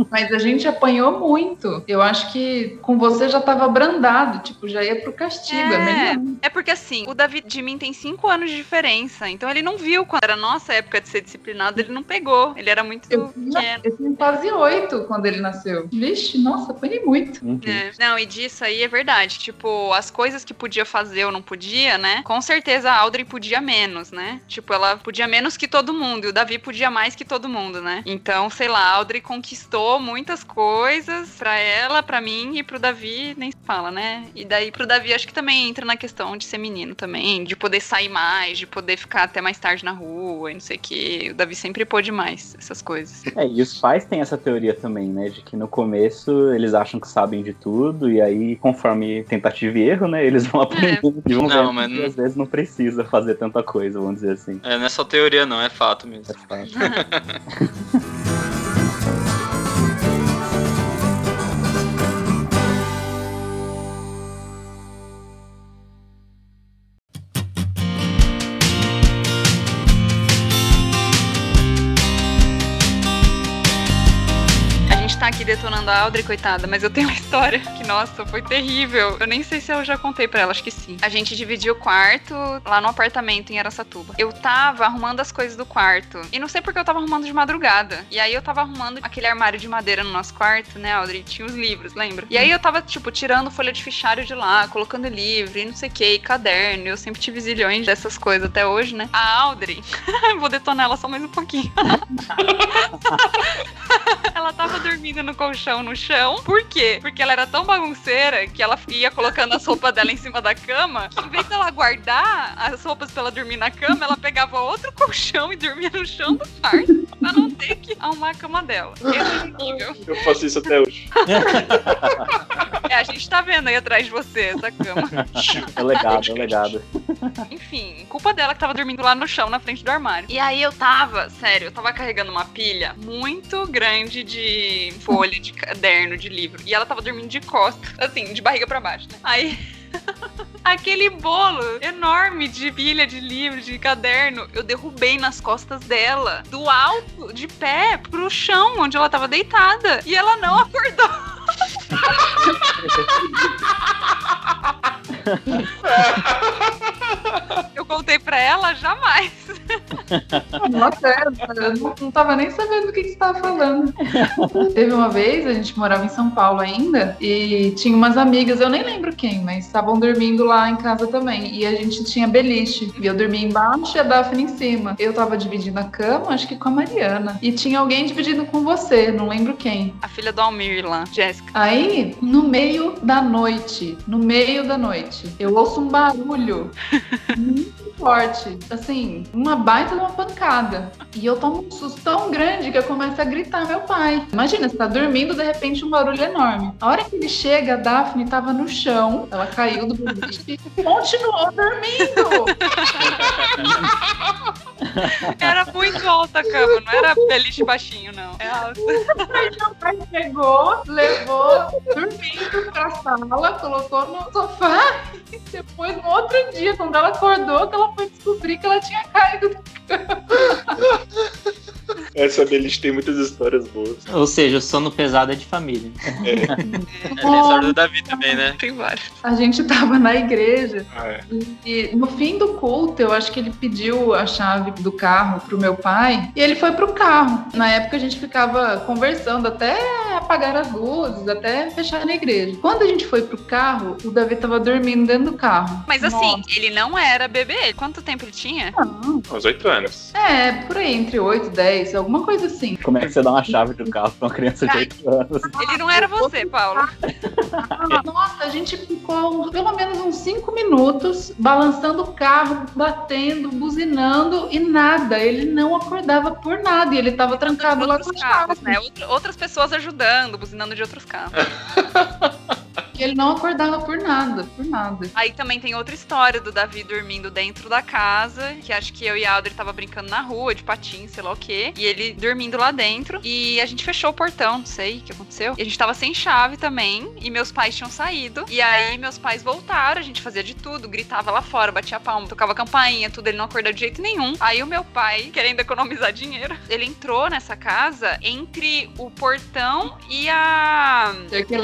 Mas a gente apanhou muito. Eu acho que com você já tava brandado, tipo, já ia pro castigo. É, É. É porque assim, o Davi de mim tem 5 anos de diferença. Então ele não viu quando era nossa época de ser disciplinado, ele não pegou. Ele era muito Eu tinha, pequeno. eu tinha quase oito quando ele nasceu. Vixe, nossa, apanhei muito. Uhum. É. Não, e disso aí é verdade. Tipo, as coisas que podia fazer ou não podia, né? Com certeza a Audrey podia menos, né? Tipo, ela podia menos que todo mundo. E o Davi podia mais que todo mundo, né? Então, sei lá, a Audrey conquistou muitas coisas pra ela, pra mim e pro Davi, nem se fala, né? E daí pro Davi acho que também entra na questão de ser menino também, de poder sair mais, de poder ficar até mais tarde na rua e não sei o que. O Davi sempre pôde mais essas coisas. É, e os pais têm essa teoria também, né? De que no começo eles acham que sabem de tudo, e aí, conforme tentativa e erro, né? Eles vão (laughs) aprendendo e vão Não, mas que não- às vezes não precisa fazer tanta coisa, vamos dizer assim. É, não é só teoria, não, é fato mesmo. É fácil. (laughs) (laughs) aqui detonando a Audrey, coitada, mas eu tenho uma história que, nossa, foi terrível. Eu nem sei se eu já contei pra ela, acho que sim. A gente dividiu o quarto lá no apartamento em Aracatuba. Eu tava arrumando as coisas do quarto. E não sei porque eu tava arrumando de madrugada. E aí eu tava arrumando aquele armário de madeira no nosso quarto, né, Audrey? Tinha os livros, lembra? E aí eu tava, tipo, tirando folha de fichário de lá, colocando livro e não sei o que, caderno. Eu sempre tive zilhões dessas coisas até hoje, né? A Audrey, (laughs) vou detonar ela só mais um pouquinho. (laughs) ela tava dormindo no colchão no chão. Por quê? Porque ela era tão bagunceira que ela ia colocando as roupas dela em cima da cama. Que em vez dela guardar as roupas pra ela dormir na cama, ela pegava outro colchão e dormia no chão do quarto. Pra não ter que arrumar a cama dela. Esse é incrível. Eu faço isso até hoje. É, a gente tá vendo aí atrás de você essa cama. É legado, é legado. Enfim, culpa dela que tava dormindo lá no chão, na frente do armário. E aí eu tava, sério, eu tava carregando uma pilha muito grande de folha, de caderno, de livro. E ela tava dormindo de costas, assim, de barriga pra baixo, né? Aí. (laughs) Aquele bolo enorme de pilha de livro, de caderno, eu derrubei nas costas dela, do alto, de pé, pro chão, onde ela tava deitada. E ela não acordou. (laughs) (laughs) Eu contei pra ela, jamais. Nossa, é, eu não, não tava nem sabendo do que, que você tava falando. Teve uma vez, a gente morava em São Paulo ainda, e tinha umas amigas, eu nem lembro quem, mas estavam dormindo lá em casa também. E a gente tinha beliche. E eu dormia embaixo e a Daphne em cima. Eu tava dividindo a cama, acho que com a Mariana. E tinha alguém dividindo com você, não lembro quem. A filha do Almir lá, Jéssica. Aí, no meio da noite, no meio da noite, eu ouço um barulho muito forte. Assim, uma baita de uma pancada. E eu tomo um susto tão grande que eu começo a gritar meu pai. Imagina, você tá dormindo, de repente um barulho enorme. A hora que ele chega, a Daphne tava no chão, ela caiu do beliche e continuou dormindo. (laughs) (laughs) Era muito alta a cama, não era beliche baixinho, não. É alta. Aí meu pai pegou, levou, dormindo pra sala, colocou no sofá. E depois, no outro dia, quando ela acordou, que ela foi descobrir que ela tinha caído. Essa beliche tem muitas histórias boas. Ou seja, o sono pesado é de família. É, tem a história do Davi também, né? Tem vários. A gente tava na igreja Ah, é. e no fim do culto, eu acho que ele pediu a chave do carro pro meu pai e ele foi pro carro. Na época a gente ficava conversando até apagar as luzes, até fechar na igreja. Quando a gente foi pro carro, o Davi tava dormindo dentro do carro. Mas assim, Nossa. ele não era bebê. Quanto tempo ele tinha? Não. Uns oito anos. É, por aí, entre 8 e 10, alguma coisa assim. Como é que você dá uma chave do carro pra uma criança de 8 anos? (laughs) Ele não era você, Paulo. (laughs) Nossa, a gente ficou pelo menos uns 5 minutos balançando o carro, batendo, buzinando e nada. Ele não acordava por nada e ele tava trancado lá com chave. carros, né? Outra- Outras pessoas ajudando, buzinando de outros carros. (laughs) E ele não acordava por nada, por nada. Aí também tem outra história do Davi dormindo dentro da casa, que acho que eu e a Audrey tava brincando na rua, de patins, sei lá o quê. E ele dormindo lá dentro. E a gente fechou o portão, não sei o que aconteceu. E a gente tava sem chave também. E meus pais tinham saído. E aí meus pais voltaram, a gente fazia de tudo, gritava lá fora, batia palma, tocava campainha, tudo. Ele não acordou de jeito nenhum. Aí o meu pai, (laughs) querendo economizar dinheiro, ele entrou nessa casa entre o portão e a Cerca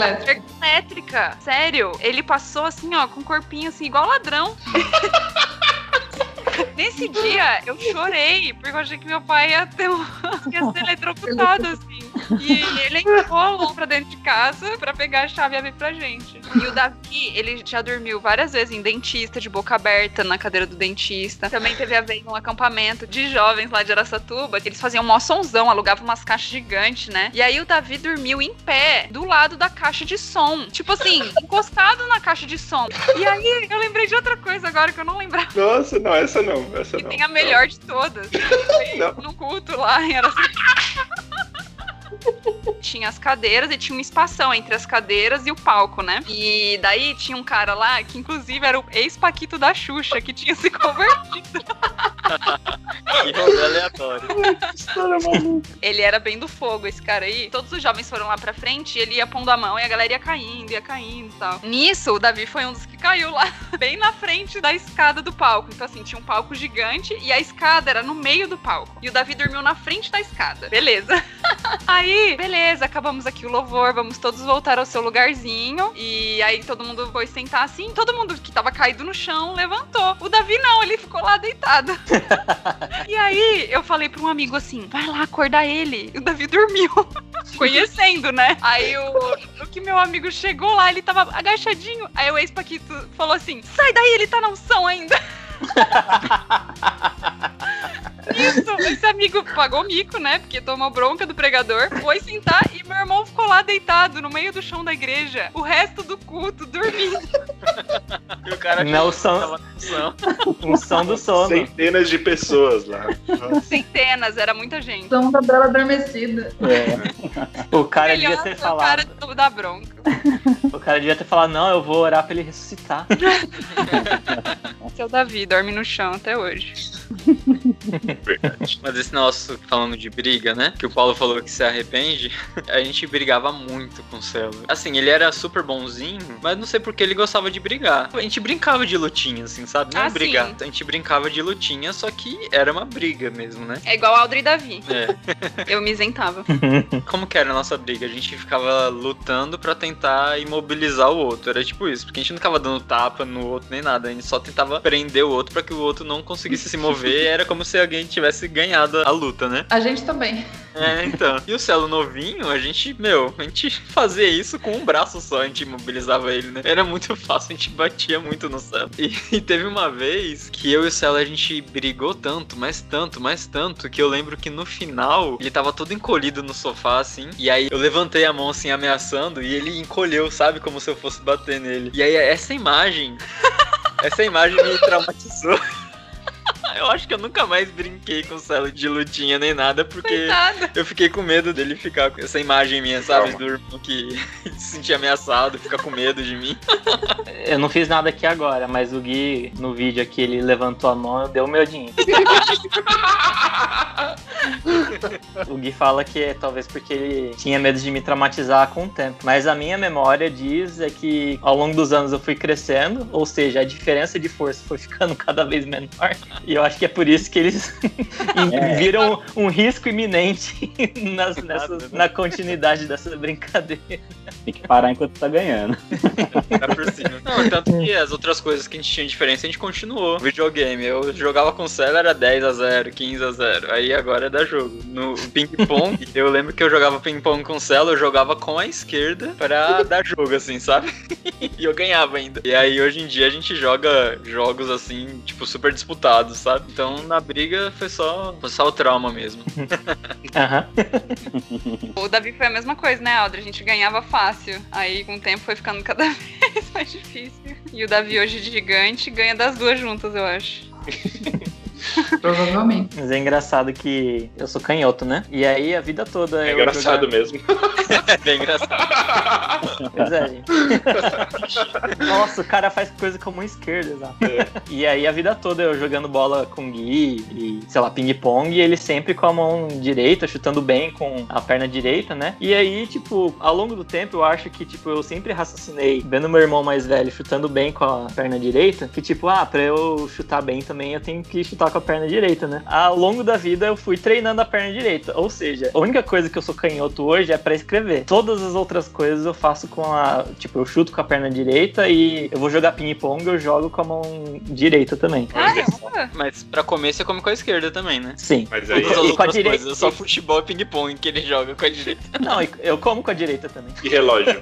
elétrica. Sério, ele passou assim, ó, com um corpinho assim, igual ladrão. (laughs) Nesse dia, eu chorei, porque eu achei que meu pai ia, ter um... (laughs) ia ser eletrocutado, assim. E ele entrou lá pra dentro de casa pra pegar a chave e abrir pra gente. E o Davi, ele já dormiu várias vezes em dentista, de boca aberta, na cadeira do dentista. Também teve a vez num acampamento de jovens lá de Araçatuba, que eles faziam mó sonzão, alugavam umas caixas gigantes, né? E aí o Davi dormiu em pé, do lado da caixa de som. Tipo assim, encostado na caixa de som. E aí, eu lembrei de outra coisa agora que eu não lembrava. Nossa, não, essa não, essa E não. tem a melhor de todas. (laughs) Não. num culto lá em Araçatuba. Tinha as cadeiras e tinha uma espação entre as cadeiras e o palco, né? E daí tinha um cara lá que, inclusive, era o ex-Paquito da Xuxa, que tinha se convertido. (laughs) Que aleatório. História maluca. Ele era bem do fogo, esse cara aí. Todos os jovens foram lá pra frente e ele ia pondo a mão e a galera ia caindo, ia caindo e tal. Nisso, o Davi foi um dos que caiu lá (laughs) bem na frente da escada do palco. Então, assim, tinha um palco gigante e a escada era no meio do palco. E o Davi dormiu na frente da escada. Beleza. (laughs) Aí, beleza, acabamos aqui o louvor, vamos todos voltar ao seu lugarzinho. E aí todo mundo foi sentar assim, todo mundo que tava caído no chão levantou. O Davi não, ele ficou lá deitado. (laughs) e aí eu falei pra um amigo assim: vai lá acordar ele. E o Davi dormiu. (laughs) Conhecendo, né? Aí o, o que meu amigo chegou lá, ele tava agachadinho. Aí o ex-Paquito falou assim: sai daí, ele tá na unção ainda. (laughs) Isso, esse amigo pagou mico, né? Porque tomou bronca do pregador, foi sentar e meu irmão ficou lá deitado no meio do chão da igreja, o resto do culto dormindo. E o cara Não são- função. Função do sono. Centenas de pessoas lá. Centenas, era muita gente. São da Bela Adormecida. É. O cara devia ter foi o cara falado. da bronca. O cara devia ter falado, não, eu vou orar pra ele ressuscitar. Seu Davi dorme no chão até hoje. (laughs) Verdade. Mas esse nosso falando de briga, né? Que o Paulo falou que se arrepende. (laughs) A gente brigava muito com o Celo. Assim, ele era super bonzinho, mas não sei porque ele gostava de brigar. A gente brincava de lutinha, assim, sabe? Não Ah, brigar. sim. A gente brincava de lutinha, só que era uma briga mesmo, né? É igual Audrey e Davi. É. (laughs) Eu me isentava. Como que era a nossa briga? A gente ficava lutando pra tentar imobilizar o outro. Era tipo isso, porque a gente não ficava dando tapa no outro nem nada. A gente só tentava prender o outro pra que o outro não conseguisse se mover. Era como se alguém tivesse ganhado a luta, né? A gente também. É, então. E o Celo novinho, a gente, meu, a gente fazia isso com um braço só, a gente imobilizava ele, né? Era muito fácil, a gente batia muito no Celo. E, (laughs) e teve uma vez que eu e o Celo a gente brigou tanto, mas tanto, mas tanto, que eu lembro que no final ele tava todo encolhido no sofá, assim. E aí eu levantei a mão assim, ameaçando, e ele encolheu, sabe? Como se eu fosse bater nele. E aí essa imagem. (laughs) Essa imagem me traumatizou. (laughs) Eu acho que eu nunca mais brinquei com o Celo de lutinha nem nada, porque Coitada. eu fiquei com medo dele ficar com essa imagem minha, sabe? Calma. Do irmão que (laughs) se sentia ameaçado, fica com medo de mim. Eu não fiz nada aqui agora, mas o Gui, no vídeo aqui, ele levantou a mão e deu meu dinheiro. (laughs) o Gui fala que é talvez porque ele tinha medo de me traumatizar com o tempo. Mas a minha memória diz é que ao longo dos anos eu fui crescendo, ou seja, a diferença de força foi ficando (laughs) cada vez menor. E eu acho que é por isso que eles (laughs) viram um risco iminente (laughs) nas- nessas- né? na continuidade dessa brincadeira. Tem que parar enquanto tá ganhando. Tá por cima. (laughs) Não, tanto que as outras coisas que a gente tinha de diferença, a gente continuou. Videogame, eu jogava com o Celo, era 10 a 0 15 a 0 Aí agora é da jogo. No ping-pong, eu lembro que eu jogava ping-pong com o Celo, eu jogava com a esquerda pra dar jogo, assim, sabe? E eu ganhava ainda. E aí hoje em dia a gente joga jogos assim, tipo, super disputados, sabe? Então na briga foi só, foi só o trauma mesmo. (laughs) Aham. O Davi foi a mesma coisa, né, Audrey? A gente ganhava fácil. Aí com o tempo foi ficando cada (laughs) vez mais difícil. E o Davi hoje de gigante ganha das duas juntas, eu acho. (laughs) (laughs) Provavelmente. Mas é engraçado que eu sou canhoto, né? E aí a vida toda É eu engraçado mesmo. (laughs) É bem engraçado. (laughs) Pois é, gente. Nossa, o cara faz coisa com a mão esquerda, exato. É. E aí a vida toda eu jogando bola com o Gui e, sei lá, ping-pong, e ele sempre com a mão direita, chutando bem com a perna direita, né? E aí, tipo, ao longo do tempo eu acho que, tipo, eu sempre raciocinei, vendo meu irmão mais velho chutando bem com a perna direita, que tipo, ah, pra eu chutar bem também eu tenho que chutar com a perna direita, né? Ao longo da vida eu fui treinando a perna direita, ou seja, a única coisa que eu sou canhoto hoje é pra escrever. Todas as outras coisas eu faço com a, tipo, eu chuto com a perna direita e eu vou jogar ping-pong, eu jogo com a mão direita também. Caramba! Mas pra comer você come com a esquerda também, né? Sim. Mas aí. Todas as E com a outras direita- coisas, só futebol e ping-pong que ele joga com a direita. (laughs) Não, eu como com a direita também. E relógio?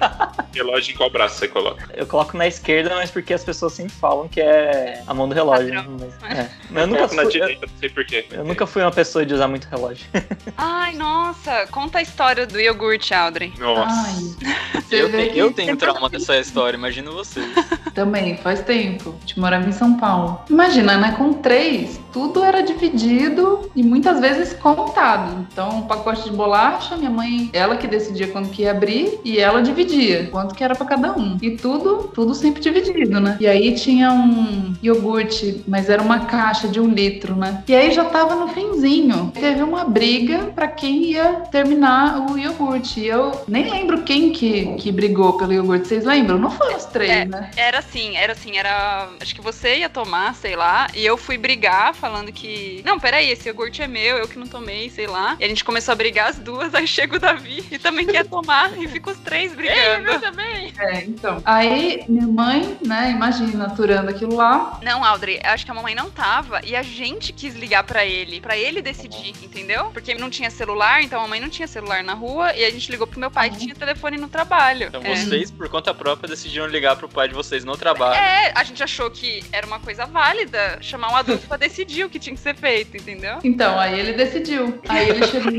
relógio em qual braço você coloca? Eu coloco na esquerda, mas porque as pessoas sempre falam que é a mão do relógio. Padrão. Mas, é. Mas eu, nunca coloco na fui, eu, direita, não sei porquê. eu nunca fui uma pessoa de usar muito relógio. (laughs) Ai, nossa, conta a história do iogurte, Audrey. Nossa. Ai. Eu, vê te- que eu tenho sempre trauma dessa história, imagino vocês. (laughs) Também, faz tempo. Te morava em São Paulo. Imagina, né? Com três, tudo era dividido e muitas vezes contado. Então, um pacote de bolacha, minha mãe, ela que decidia quando que ia abrir e ela dividia quanto que era pra cada um. E tudo, tudo sempre dividido, né? E aí tinha um iogurte, mas era uma caixa de um litro, né? E aí já tava no finzinho. Teve uma briga pra quem ia terminar o iogurte. E eu nem lembro quem que, que brigou pelo iogurte. Vocês lembram? Não foram os três, É. né? Era assim, era assim, era. Acho que você ia tomar, sei lá, e eu fui brigar falando que. Não, peraí, esse iogurte é meu, eu que não tomei, sei lá. E a gente começou a brigar as duas, (laughs) aí chega o Davi e também quer tomar, e fica os três (laughs) brigando. Eu também. É, então. Aí minha mãe, né, imagina, aturando aquilo lá. Não, Audrey, acho que a mamãe não tava e a gente quis ligar pra ele, pra ele decidir, entendeu? Porque não tinha celular, então a mamãe não tinha celular na rua e a gente ligou pro meu pai que tinha telefone no trabalho. Então É. vocês, por conta própria, decidiram ligar pro pai de vocês no trabalho. É, a gente achou que era uma coisa válida chamar um adulto pra decidir o que tinha que ser feito, entendeu? Então, aí ele decidiu. Aí ele chegou.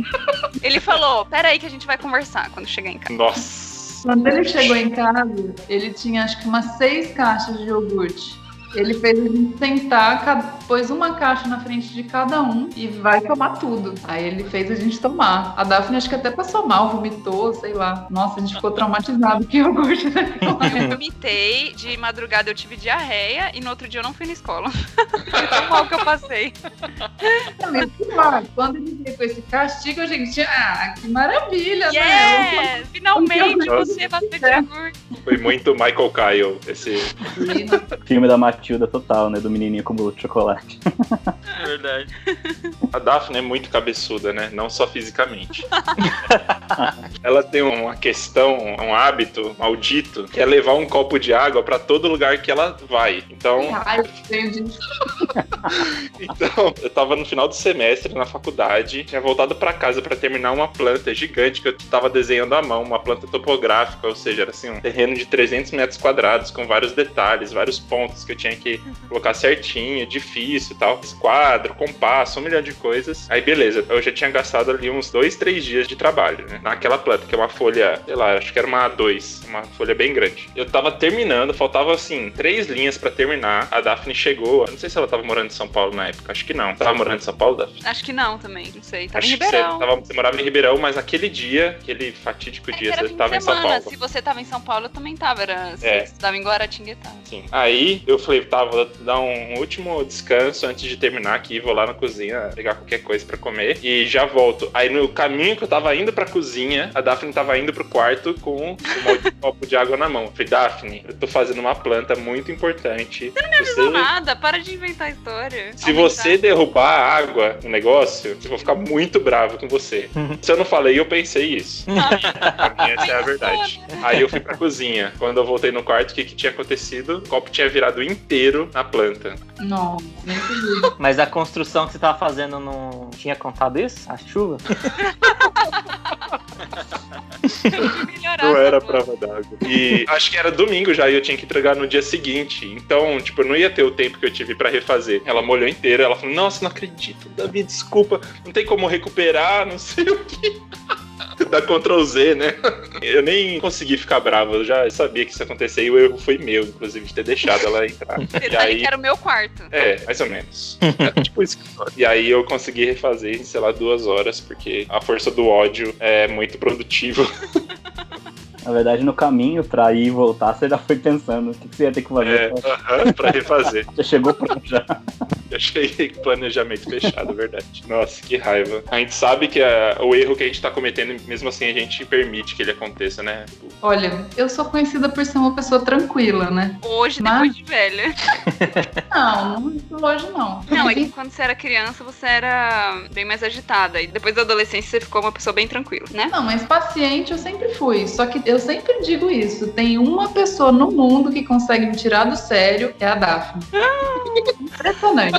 Ele falou: peraí que a gente vai conversar quando chegar em casa. Nossa. Quando ele chegou em casa, ele tinha acho que umas seis caixas de iogurte. Ele fez a gente sentar, pôs uma caixa na frente de cada um e vai tomar tudo. Aí ele fez a gente tomar. A Daphne acho que até passou mal, vomitou, sei lá. Nossa, a gente ficou traumatizado com iogurte daquela Eu vomitei, de madrugada eu tive diarreia e no outro dia eu não fui na escola. (laughs) Foi tão mal que eu passei. Mas, Quando ele veio com esse castigo, a gente, ah, que maravilha, né? Yeah! Finalmente Nossa. você bastante iogurte. Foi muito Michael Kyle esse. Eu- Filme da Matilda total, né? Do menininho com bolo de chocolate. É verdade. A Daphne é muito cabeçuda, né? Não só fisicamente. (laughs) Ela tem uma questão, um hábito maldito, que é levar um copo de água pra todo lugar que ela vai. Então, Ai, (laughs) então, eu tava no final do semestre na faculdade, tinha voltado pra casa pra terminar uma planta gigante que eu tava desenhando à mão, uma planta topográfica, ou seja, era assim, um terreno de 300 metros quadrados, com vários detalhes, vários pontos que eu tinha que colocar certinho, difícil e tal. Esquadro, compasso, um milhão de coisas. Aí, beleza, eu já tinha gastado ali uns dois, três dias de trabalho, né? Naquela planta, que é uma folha, sei lá, acho que era uma A2, uma folha bem grande. Eu tava terminando, faltava assim, três linhas pra terminar. A Daphne chegou, eu não sei se ela tava morando em São Paulo na época, acho que não. Tava morando em São Paulo, Daphne? Acho que não também, não sei. Tava acho em que Ribeirão. Você, tava, você morava em Ribeirão, mas aquele dia, aquele fatídico É dia, você tava de em São semana. Paulo. Se você tava em São Paulo, eu também tava. Era, você É. estudava em Guaratinguetá. Sim. Aí eu falei, tá, vou dar um último descanso antes de terminar aqui, vou lá na cozinha pegar qualquer coisa pra comer e já volto. Aí no caminho que eu tava indo pra cozinha, a Daphne tava indo pro quarto com um monte de copo de água na mão. Eu falei, Daphne, eu tô fazendo uma planta muito importante. Você não me Não nada, para de inventar história. Se Aumentar. você derrubar a água no negócio, eu vou ficar muito bravo com você. (laughs) Se eu não falei, eu pensei isso. (laughs) Pra mim, essa é a verdade. Aí eu fui pra cozinha. Quando eu voltei no quarto, o que, que tinha acontecido? O copo tinha virado inteiro na planta. Não, nem. (laughs) Mas a construção que você tava fazendo não tinha contado isso? A chuva? Não era prova d'água. E acho que era domingo já e eu tinha que entregar no dia seguinte. Então, tipo, eu não ia ter o tempo que eu tive pra refazer. Ela molhou inteira, ela falou: Nossa, não acredito, Davi, desculpa, não tem como recuperar, não sei o que. (laughs) Dá Ctrl Z, né? (laughs) Eu nem consegui ficar bravo, eu já sabia que isso ia acontecer e o erro foi meu, inclusive, de ter deixado ela entrar. Detalhe aí. que era o meu quarto. É, mais ou menos. É tipo isso. E aí eu consegui refazer em, sei lá, duas horas, porque a força do ódio é muito produtiva. (laughs) Na verdade, no caminho pra ir e voltar, você já foi pensando o que você ia ter que fazer. É, aham, pra refazer. Já chegou pronto já. (laughs) Cheguei com planejamento fechado, verdade. Nossa, que raiva. A gente sabe que é o erro que a gente tá cometendo, mesmo assim a gente permite que ele aconteça, né? Olha, eu sou conhecida por ser uma pessoa tranquila, né? Hoje, Mas- depois de velha. (laughs) Não, não sou hoje não. Não, é que quando você era criança, você era bem mais agitada. E depois da adolescência, você ficou uma pessoa bem tranquila, né? Não, mas paciente eu sempre fui. Só que eu sempre digo isso. Tem uma pessoa no mundo que consegue me tirar do sério, é a Daphne. (laughs) Impressionante.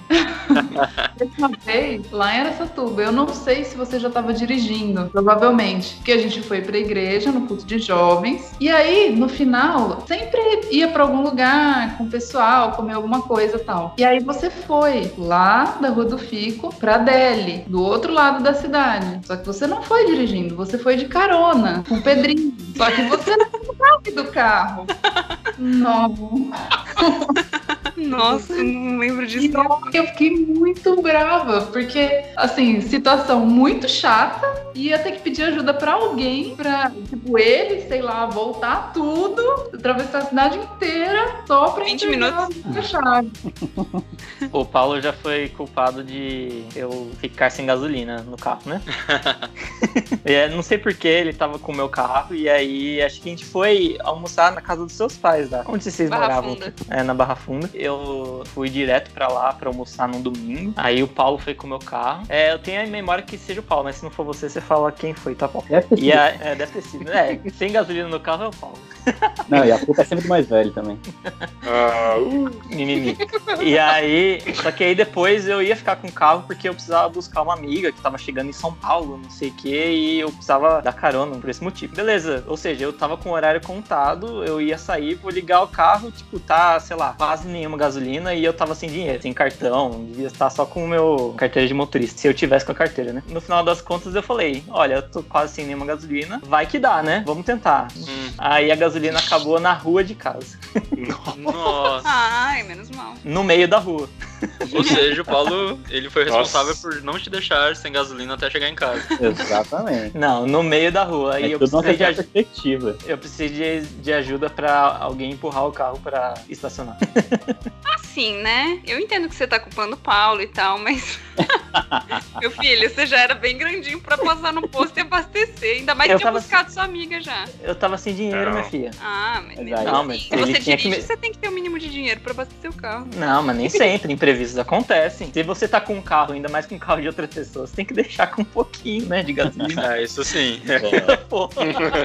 (laughs) Uma vez, lá em Aracatuba, eu não sei se você já estava dirigindo, provavelmente, porque a gente foi pra igreja no culto de jovens, e aí, no final, sempre ia pra algum lugar com o pessoal, comer alguma coisa e tal. E aí você foi lá da Rua do Fico pra Delhi, do outro lado da cidade. Só que você não foi dirigindo, você foi de carona com o Pedrinho. Só que você não sabe do carro. (laughs) Não. Nossa, não lembro E disso. não, eu fiquei muito brava, porque, assim, situação muito chata, ia ter que pedir ajuda pra alguém, pra, tipo, ele, sei lá, voltar tudo, atravessar a cidade inteira, só pra 20 entregar a chave. (laughs) O Paulo já foi culpado de eu ficar sem gasolina no carro, né? (laughs) É, não sei porquê, ele tava com o meu carro e aí acho que a gente foi almoçar na casa dos seus pais, né? Onde vocês Barra moravam? Funda. É, na Barra Funda. Eu fui direto pra lá pra almoçar num domingo. Aí o Paulo foi com o meu carro. É, eu tenho a memória que seja o Paulo, mas se não for você, você fala quem foi, tá bom? Deve ter E sido. a, é, deve ter sido. É, sem gasolina no carro é o Paulo. (laughs) Não, e a culpa é sempre do mais velho também. Ah, uh, Mimimi. E aí, só que aí depois eu ia ficar com o carro porque eu precisava buscar uma amiga que tava chegando em São Paulo, não sei o que, e eu precisava dar carona por esse motivo. Beleza, ou seja, eu tava com o horário contado, eu ia sair, vou ligar o carro, tipo, tá, sei lá, quase nenhuma gasolina e eu tava sem dinheiro, sem cartão, devia estar só com o meu carteira de motorista, se eu tivesse com a carteira, né? No final das contas eu falei, olha, eu tô quase sem nenhuma gasolina, vai que dá, né? Vamos tentar. Hum, Aí a gasolina acabou na rua de casa, (laughs) nossa. Ai, menos mal. no meio da rua. (laughs) Ou seja, o Paulo, ele foi responsável Nossa. por não te deixar sem gasolina até chegar em casa. Exatamente. Não, no meio da rua. Aí É eu tudo uma precisei, de, perspectiva. eu precisei de, de ajuda pra alguém empurrar o carro pra estacionar. (laughs) Assim, né? Eu entendo que você tá culpando o Paulo e tal, mas. (laughs) Meu filho, você já era bem grandinho pra passar no posto e abastecer. Ainda mais Eu que tinha buscado sua amiga já. Eu tava sem dinheiro, Não. minha filha. Ah, mas aí- Não, assim, mas se ele você tinha que dirige, me- você tem que ter o mínimo de dinheiro pra abastecer o carro. Não, mas nem sempre. Imprevistos acontecem. Se você tá com um carro, ainda mais com um carro de outras pessoas, você tem que deixar com um pouquinho, né, de gasolina. É, isso sim. É. (laughs)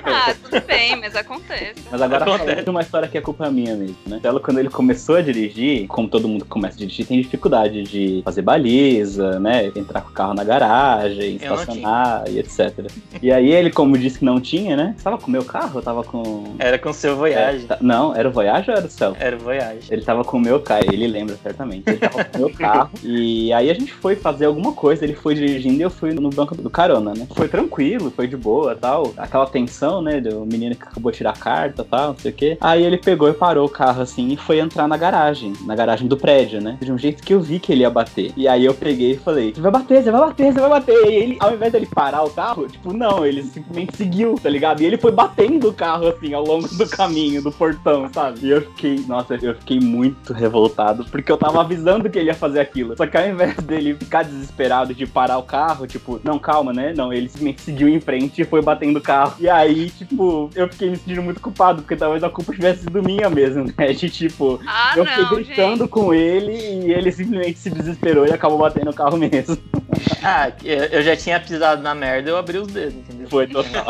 Ah, tudo bem, mas acontece. Mas agora Acontece. de uma história que é culpa minha mesmo, né? Ela, quando ele começou a dirigir, como todo mundo que começa a dirigir, tem dificuldade de fazer baliza, né? Entrar com o carro na garagem, estacionar e etc. E aí ele, como disse que não tinha, né? Você tava com o meu carro? Eu tava com. Era com o seu Voyage. É, tá- não, era o Voyage ou era o Céu? Era o Voyage. Ele tava com o meu carro, ele lembra certamente. Ele tava meu carro. E aí a gente foi fazer alguma coisa, ele foi dirigindo e eu fui no banco do carona, né? Foi tranquilo, foi de boa tal. Aquela tensão, né? Do menino que acabou de tirar a carta tal, não sei o quê. Aí ele pegou e parou o carro assim e foi entrar na garagem, na garagem do prédio, né? De um jeito que eu vi que ele ia bater. E aí eu peguei e falei: Você vai bater, você vai bater, você vai bater. E ele, ao invés dele parar o carro, tipo, não, ele simplesmente seguiu, tá ligado? E ele foi batendo o carro assim ao longo do caminho, do portão, sabe? E eu fiquei, nossa, eu fiquei muito revoltado, porque eu tava avisando que ele ia fazer aquilo. Só que ao invés dele ficar desesperado de parar o carro, tipo, não, calma, né? Não, ele simplesmente seguiu em frente e foi batendo o carro. E aí, tipo, eu fiquei me sentindo muito culpado, porque talvez a culpa tivesse sido minha mesmo, né? (laughs) De tipo, Ah, eu não, fiquei gritando gente. com ele e ele simplesmente se desesperou e acabou batendo o carro (laughs) mesmo. Ah, eu eu já tinha pisado na merda, eu abri os dedos, entendeu? Foi total.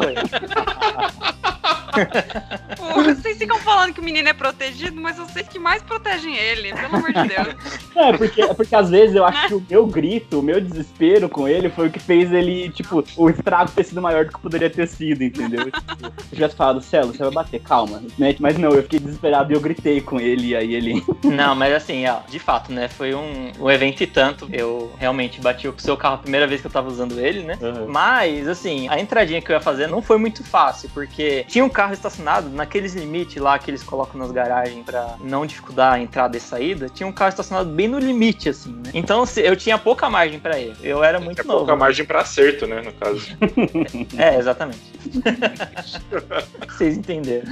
Vocês ficam falando que o menino é protegido, mas vocês que mais protegem ele, pelo amor de Deus. É, porque, é porque às vezes eu acho que o meu grito, o meu desespero com ele foi o que fez ele, tipo, o estrago ter sido maior do que poderia ter sido, entendeu? Tipo, eu tivesse falado, Celo, você vai bater, calma. Né? Mas não, eu fiquei desesperado e eu gritei com ele, e aí ele. (laughs) Não, mas assim, ó, de fato, né? Foi um, um evento e tanto. Eu realmente bati o seu carro a primeira vez que eu tava usando ele, né? Mas, assim, a entradinha que eu ia fazer não foi muito fácil, porque tinha um carro estacionado naqueles limites lá que eles colocam nas garagens pra não dificultar a entrada e saída. Tinha um carro estacionado bem no limite, assim, né? Então eu tinha pouca margem pra ele. Eu era muito é novo. pouca margem pra acerto, né, no caso. (laughs) É, exatamente. (laughs) Vocês entenderam.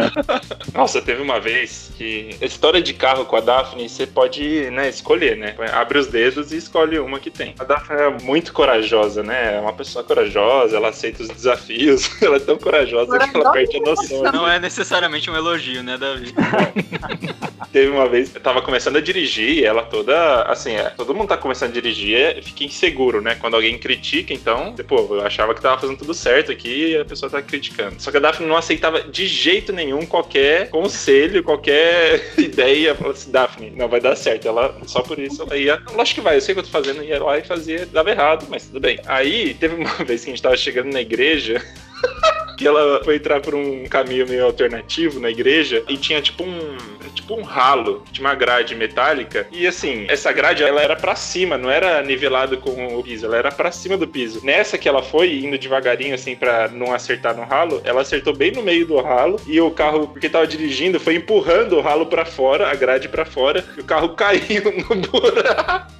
(laughs) Nossa, teve uma vez que a história de carro com a Daphne, você pode, né, escolher, né? Abre os dedos e escolhe uma que tem. A Daphne é muito corajosa, né? É uma pessoa corajosa, ela aceita os desafios. Ela é tão corajosa que ela perde a noção. Não é necessariamente um elogio, né, Davi? (laughs) Teve uma vez, eu tava começando a dirigir e ela toda, assim, é, todo mundo tá começando a dirigir, é, fica inseguro, né? Quando alguém critica, então, pô, eu achava que tava fazendo tudo certo aqui e a pessoa tá criticando. Só que a Daphne não aceitava de jeito nenhum qualquer conselho, qualquer (laughs) ideia. Falou assim, Daphne, não vai dar certo. Ela, só por isso, ela ia, lógico que vai, eu sei o que eu tô fazendo, ia lá e fazia, dava errado, mas tudo bem. Aí, teve uma (laughs) vez que a gente tava chegando na igreja, que ela foi entrar por um caminho meio alternativo na igreja e tinha tipo um tipo um ralo, tinha uma grade metálica e assim, essa grade ela era pra cima, não era nivelado com o piso, ela era pra cima do piso. Nessa que ela foi indo devagarinho assim pra não acertar no ralo, ela acertou bem no meio do ralo e o carro, porque tava dirigindo, foi empurrando o ralo pra fora, a grade pra fora, e o carro (laughs) caiu no buraco.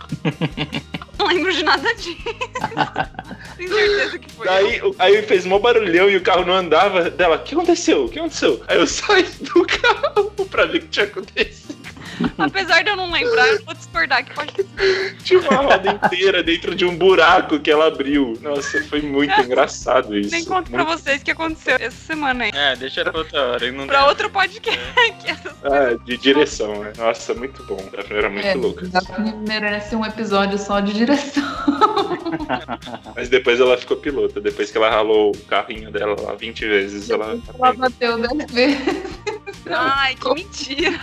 (laughs) Não lembro de nada disso. (laughs) Tenho certeza que foi. Daí, o- aí fez mó barulhão e o carro não andava. Dela, o que aconteceu? O que aconteceu? Aí eu saí do (laughs) carro pra ver o que tinha acontecido. (laughs) Apesar de eu não lembrar, eu vou discordar que pode ter sido. Tinha uma roda inteira dentro de um buraco que ela abriu. Nossa, foi muito engraçado isso. Nem conto pra Muito- vocês o que aconteceu essa semana aí. É, deixa pra outra hora. Não Pra outro podcast. essas (laughs) Ah, de direção, né? Nossa, muito bom. Daphne era muito É, louca. Daphne merece um episódio só de direção. (laughs) Mas depois ela ficou pilota. Depois que ela ralou o carrinho dela lá 20 vezes, ela. Ela bateu 10 vezes. Ai, que mentira.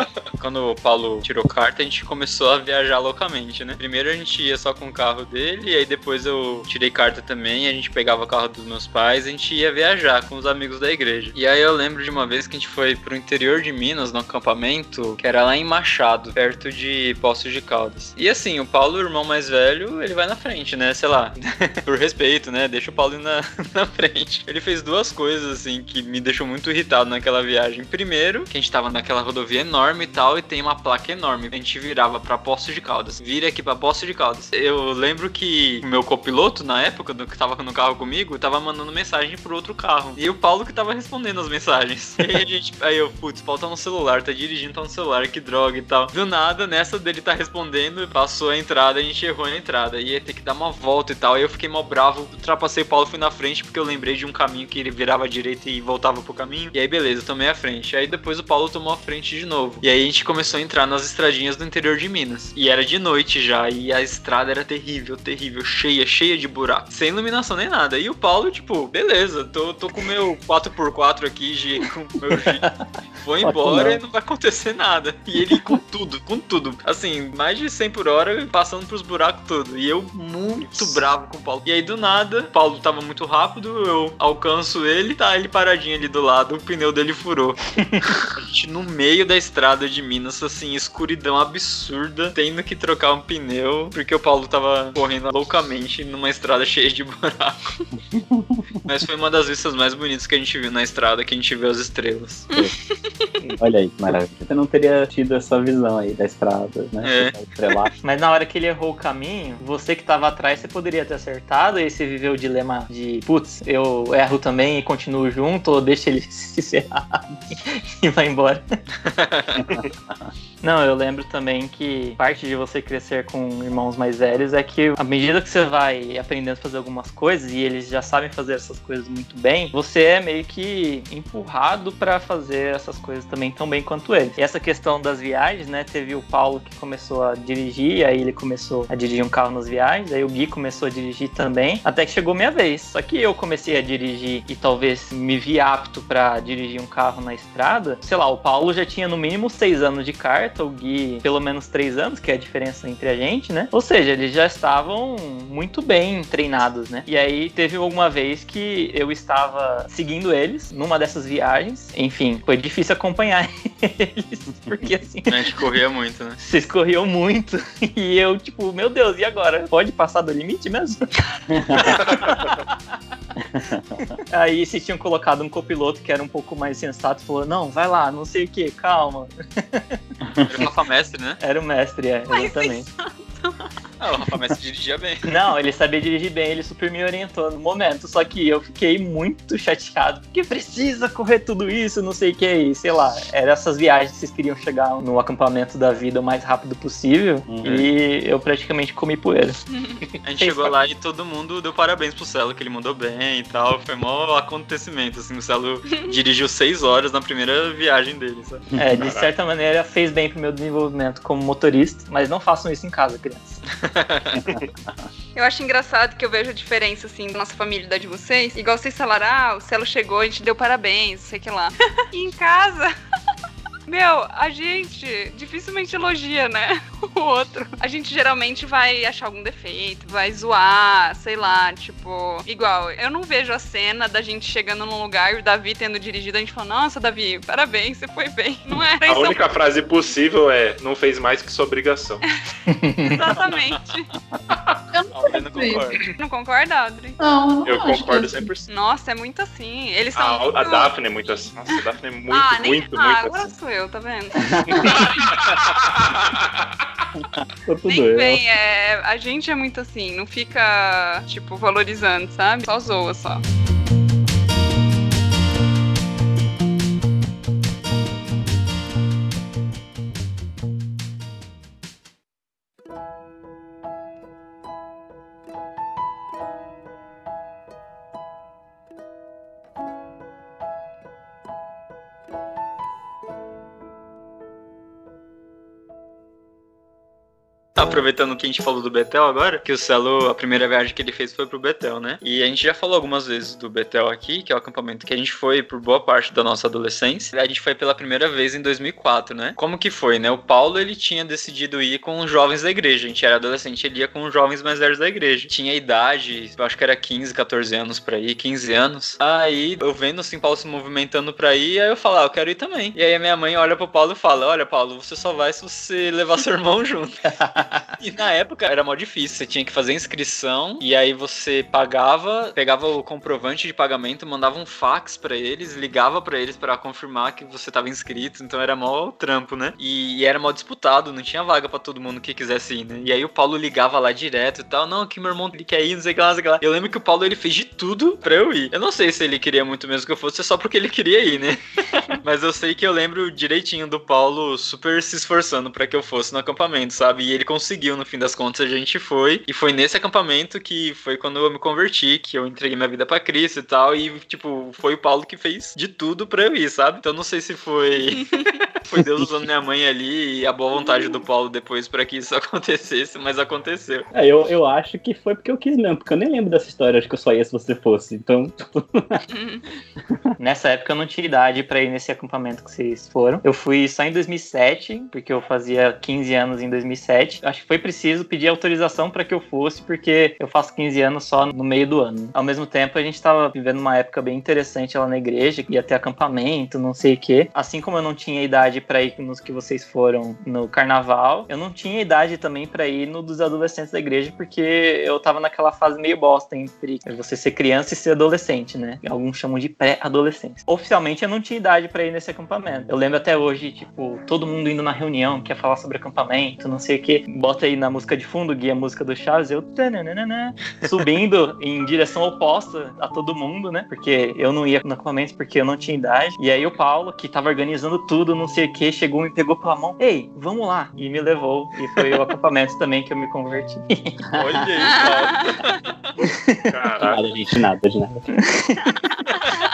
(laughs) Quando o Paulo tirou carta, a gente começou a viajar loucamente, né? Primeiro a gente ia só com o carro dele, e aí depois eu tirei carta também, a gente pegava o carro dos meus pais, a gente ia viajar com os amigos da igreja. E aí eu lembro de uma vez que a gente foi pro interior de Minas, no acampamento, que era lá em Machado, perto de Poços de Caldas. E assim, o Paulo, o irmão mais velho, ele vai na frente, né? Sei lá, (laughs) por respeito, né? Deixa o Paulo ir na, (laughs) na frente. Ele fez duas coisas, assim, que me deixou muito irritado naquela viagem. Primeiro, que a gente tava naquela rodovia enorme e tal, e tem uma placa enorme. A gente virava pra Poços de Caldas. Vira aqui pra Poços de Caldas. Eu lembro que o meu copiloto, na época, do que tava no carro comigo, tava mandando mensagem pro outro carro. E o Paulo que tava respondendo as mensagens. (laughs) E aí a gente. Aí eu, putz, o Paulo tá no celular, tá dirigindo, tá no celular, que droga e tal. Do nada, nessa dele tá respondendo, passou a entrada, a gente errou na entrada. Ia ter que dar uma volta e tal. Aí eu fiquei mal bravo, ultrapassei o Paulo, fui na frente, porque eu lembrei de um caminho que ele virava à direita e voltava pro caminho. E aí, beleza, tomei a frente. Aí depois o Paulo tomou a frente de novo. E aí a gente começou a entrar nas estradinhas do interior de Minas. E era de noite já, e a estrada era terrível, terrível, cheia, cheia de buraco. Sem iluminação nem nada. E o Paulo, tipo, beleza, tô, tô com o meu 4x4 aqui, G, (laughs) com meu G. Vou embora e não vai acontecer nada. E ele com tudo, com tudo. Assim, mais de 100 por hora, passando pros buracos tudo. E eu muito bravo com o Paulo. E aí, do nada, o Paulo tava muito rápido, eu alcanço ele, tá ele paradinho ali do lado, o pneu dele furou. (laughs) A gente no meio da estrada de Minas, assim, escuridão absurda, tendo que trocar um pneu, porque o Paulo tava correndo loucamente numa estrada (laughs) cheia de buraco. (laughs) Mas foi uma das vistas mais bonitas que a gente viu na estrada, que a gente viu as estrelas. (laughs) Olha aí, que maravilha. Você não teria tido essa visão aí da estrada, né? É. Mas na hora que ele errou o caminho, você que tava atrás, você poderia ter acertado e você viveu o dilema de, putz, eu erro também e continuo junto, ou deixa ele se ferrar e vai embora. (laughs) Não, eu lembro também que parte de você crescer com irmãos mais velhos é que à medida que você vai aprendendo a fazer algumas coisas e eles já sabem fazer essas coisas muito bem, você é meio que empurrado pra fazer essas coisas também tão bem quanto eles. E essa questão das viagens, né? Teve o Paulo que começou a dirigir, aí ele começou a dirigir um carro nas viagens, aí o Gui começou a dirigir também, até que chegou minha vez. Só que eu comecei a dirigir e talvez me vi apto pra dirigir um carro na estrada. Sei lá, o Paulo já tinha no mínimo seis anos de carta, o Gui pelo menos três anos, que é a diferença entre a gente, né? Ou seja, eles já estavam muito bem treinados, né? E aí teve alguma vez que eu estava seguindo eles numa dessas viagens. Enfim, foi difícil acompanhar (laughs) eles, porque assim, A gente corria muito, né? vocês corriam muito (laughs) e eu, tipo, meu Deus, e agora? Pode passar do limite mesmo? (laughs) (laughs) Aí vocês tinham colocado um copiloto que era um pouco mais sensato e falou: Não, vai lá, não sei o que, calma. Era o Rafa Mestre, né? Era o mestre, é, (laughs) exatamente. (laughs) Ah, o Rafa Mestre dirigia bem. (laughs) Não, ele sabia dirigir bem, ele super me orientou no momento. Só que eu fiquei muito chateado, porque precisa correr tudo isso, não sei o que, e sei lá. Era essas viagens que vocês queriam chegar no acampamento da vida o mais rápido possível. Uhum. E eu praticamente comi poeira. (laughs) A gente chegou lá e todo mundo deu parabéns pro Celo, que ele mandou bem e tal. Foi mó acontecimento, assim. O Celo dirigiu seis horas na primeira viagem dele, sabe? É, de certa maneira fez bem pro meu desenvolvimento como motorista, mas não façam isso em casa, crianças. Eu acho engraçado que eu vejo a diferença, assim, da nossa família da de vocês. Igual vocês falaram, ah, o Celo chegou, a gente deu parabéns, sei que lá. (laughs) e em casa. (laughs) Meu, a gente dificilmente elogia, né? (laughs) O outro. A gente geralmente vai achar algum defeito, vai zoar, sei lá, tipo. Igual, eu não vejo a cena da gente chegando num lugar e o Davi tendo dirigido, a gente fala, nossa, Davi, parabéns, você foi bem. (laughs) Não era A isso. única frase possível é: não fez mais que sua obrigação. (laughs) Exatamente. Eu não concordo. Não concorda, Audrey? Não, eu não Eu concordo que- 100%. Nossa, é muito assim. Eles são. A, muito... a Daphne é muito assim. Nossa, a Daphne é muito, ah, nem... muito, ah, muito agora assim. sou eu, tá vendo? Tudo Nem eu. vem, é, a gente é muito assim, não fica, tipo, valorizando, sabe? Só zoa, só. Aproveitando que a gente falou do Betel agora, que o Celo, a primeira viagem que ele fez foi pro Betel, né? E a gente já falou algumas vezes do Betel aqui, que é o acampamento que a gente foi por boa parte da nossa adolescência. A gente foi pela primeira vez em 2004, né? Como que foi, né? O Paulo, ele tinha decidido ir com os jovens da igreja. A gente era adolescente, ele ia com os jovens mais velhos da igreja. Tinha idade, eu acho que era 15, 14 anos pra ir, 15 anos. Aí, eu vendo assim, Paulo se movimentando pra ir, aí eu falo, ah, eu quero ir também. E aí a minha mãe olha pro Paulo e fala, olha, Paulo, você só vai se você levar seu irmão (laughs) junto. (laughs) e na época era mó difícil, você tinha que fazer inscrição e aí você pagava, pegava o comprovante de pagamento, mandava um fax pra eles, ligava pra eles pra confirmar que você tava inscrito, então era mó trampo, né? E, e era mó disputado, não tinha vaga pra todo mundo que quisesse ir, né? E aí o Paulo ligava lá direto e tal, não, que meu irmão quer ir, não sei o que lá, não sei o que lá. Eu lembro que o Paulo ele fez de tudo pra eu ir. Eu não sei se ele queria muito mesmo que eu fosse, é só porque ele queria ir, né? (laughs) Mas eu sei que eu lembro direitinho do Paulo super se esforçando pra que eu fosse no acampamento, sabe? E ele conseguiu, no fim das contas, a gente foi. E foi nesse acampamento que foi quando eu me converti, que eu entreguei minha vida pra Cristo e tal. E, tipo, foi o Paulo que fez de tudo pra eu ir, sabe? Então não sei se foi. (laughs) foi Deus usando minha mãe ali e a boa vontade do Paulo depois pra que isso (laughs) acontecesse, mas aconteceu. É, eu, eu acho que foi porque eu quis mesmo, porque eu nem lembro dessa história, acho que eu só ia se você fosse. Então, tipo, (laughs) Nessa época eu não tinha idade pra ir nesse acampamento que vocês foram. Eu fui só em 2007, porque eu fazia 15 anos em 2007. Acho que foi preciso pedir autorização pra que eu fosse, porque eu faço 15 anos só no meio do ano. Ao mesmo tempo, a gente tava vivendo uma época bem interessante lá na igreja, ia ter acampamento, não sei o quê. Assim como eu não tinha idade pra ir nos que vocês foram no carnaval, eu não tinha idade também pra ir no dos adolescentes da igreja, porque eu tava naquela fase meio bosta entre você ser criança e ser adolescente, né? Alguns chamam de pré-adolescência. Oficialmente eu não tinha idade pra ir nesse acampamento. Eu lembro até hoje, tipo, todo mundo indo na reunião, quer falar sobre acampamento, não sei o que. Bota aí na música de fundo, guia a música do Chaves, eu tananana, subindo em direção oposta a todo mundo, né? Porque eu não ia no acampamento porque eu não tinha idade. E aí o Paulo, que tava organizando tudo, não sei o que, chegou e me pegou pela mão. Ei, vamos lá. E me levou. E foi o acampamento (laughs) também que eu me converti. Olha aí, Paulo. (laughs) Caraca. nada, gente, nada, de nada. (laughs)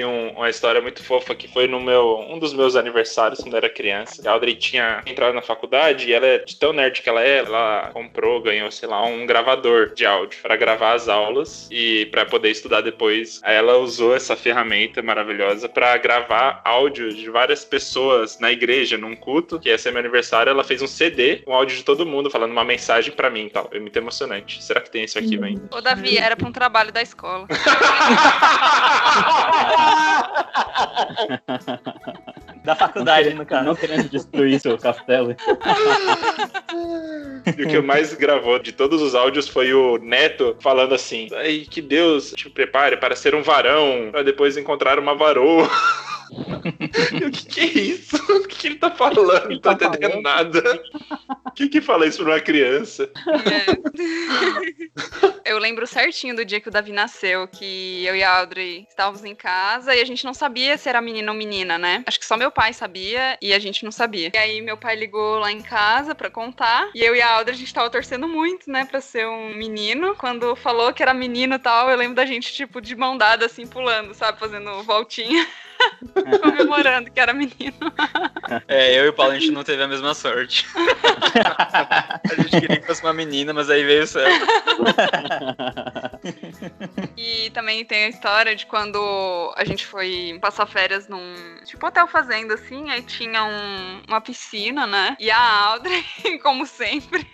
Tem um- uma história muito fofa que foi no meu um dos meus aniversários quando eu era criança. A Audrey tinha entrado na faculdade e ela é de tão nerd que ela é, ela comprou, ganhou, sei lá, um gravador de áudio para gravar as aulas e para poder estudar depois. Aí ela usou essa ferramenta maravilhosa para gravar áudios de várias pessoas na igreja, num culto, que ia ser meu aniversário. Ela fez um CD com áudio de todo mundo falando uma mensagem para mim e tal. É muito emocionante. Será que tem esse arquivo ainda? Ô, Davi, era pra um trabalho da escola. (laughs) (laughs) Da faculdade, no caso. Não querendo destruir seu castelo. (laughs) E o que mais gravou de todos os áudios foi o Neto falando assim: Ai, que Deus te prepare para ser um varão, para depois encontrar uma varoa. (laughs) E (laughs) o que, que é isso? (laughs) O que, que ele tá falando? Não tô tá entendendo falando? nada. O que, que fala isso pra uma criança? É. (laughs) Eu lembro certinho do dia que o Davi nasceu, que eu e a Audrey estávamos em casa e a gente não sabia se era menino ou menina, né? Acho que só meu pai sabia e a gente não sabia. E aí meu pai ligou lá em casa pra contar e eu e a Audrey a gente tava torcendo muito, né, pra ser um menino. Quando falou que era menino e tal, eu lembro da gente, tipo, de mão dada, assim, pulando, sabe? Fazendo voltinha. (laughs) Comemorando que era menino. É, eu e o Paulo a gente não teve a mesma sorte. a gente queria que fosse uma menina, mas aí veio o céu. E também tem a história de quando a gente foi passar férias num tipo hotel fazenda assim, aí tinha um- uma piscina, né? E a Audrey, (laughs) como sempre,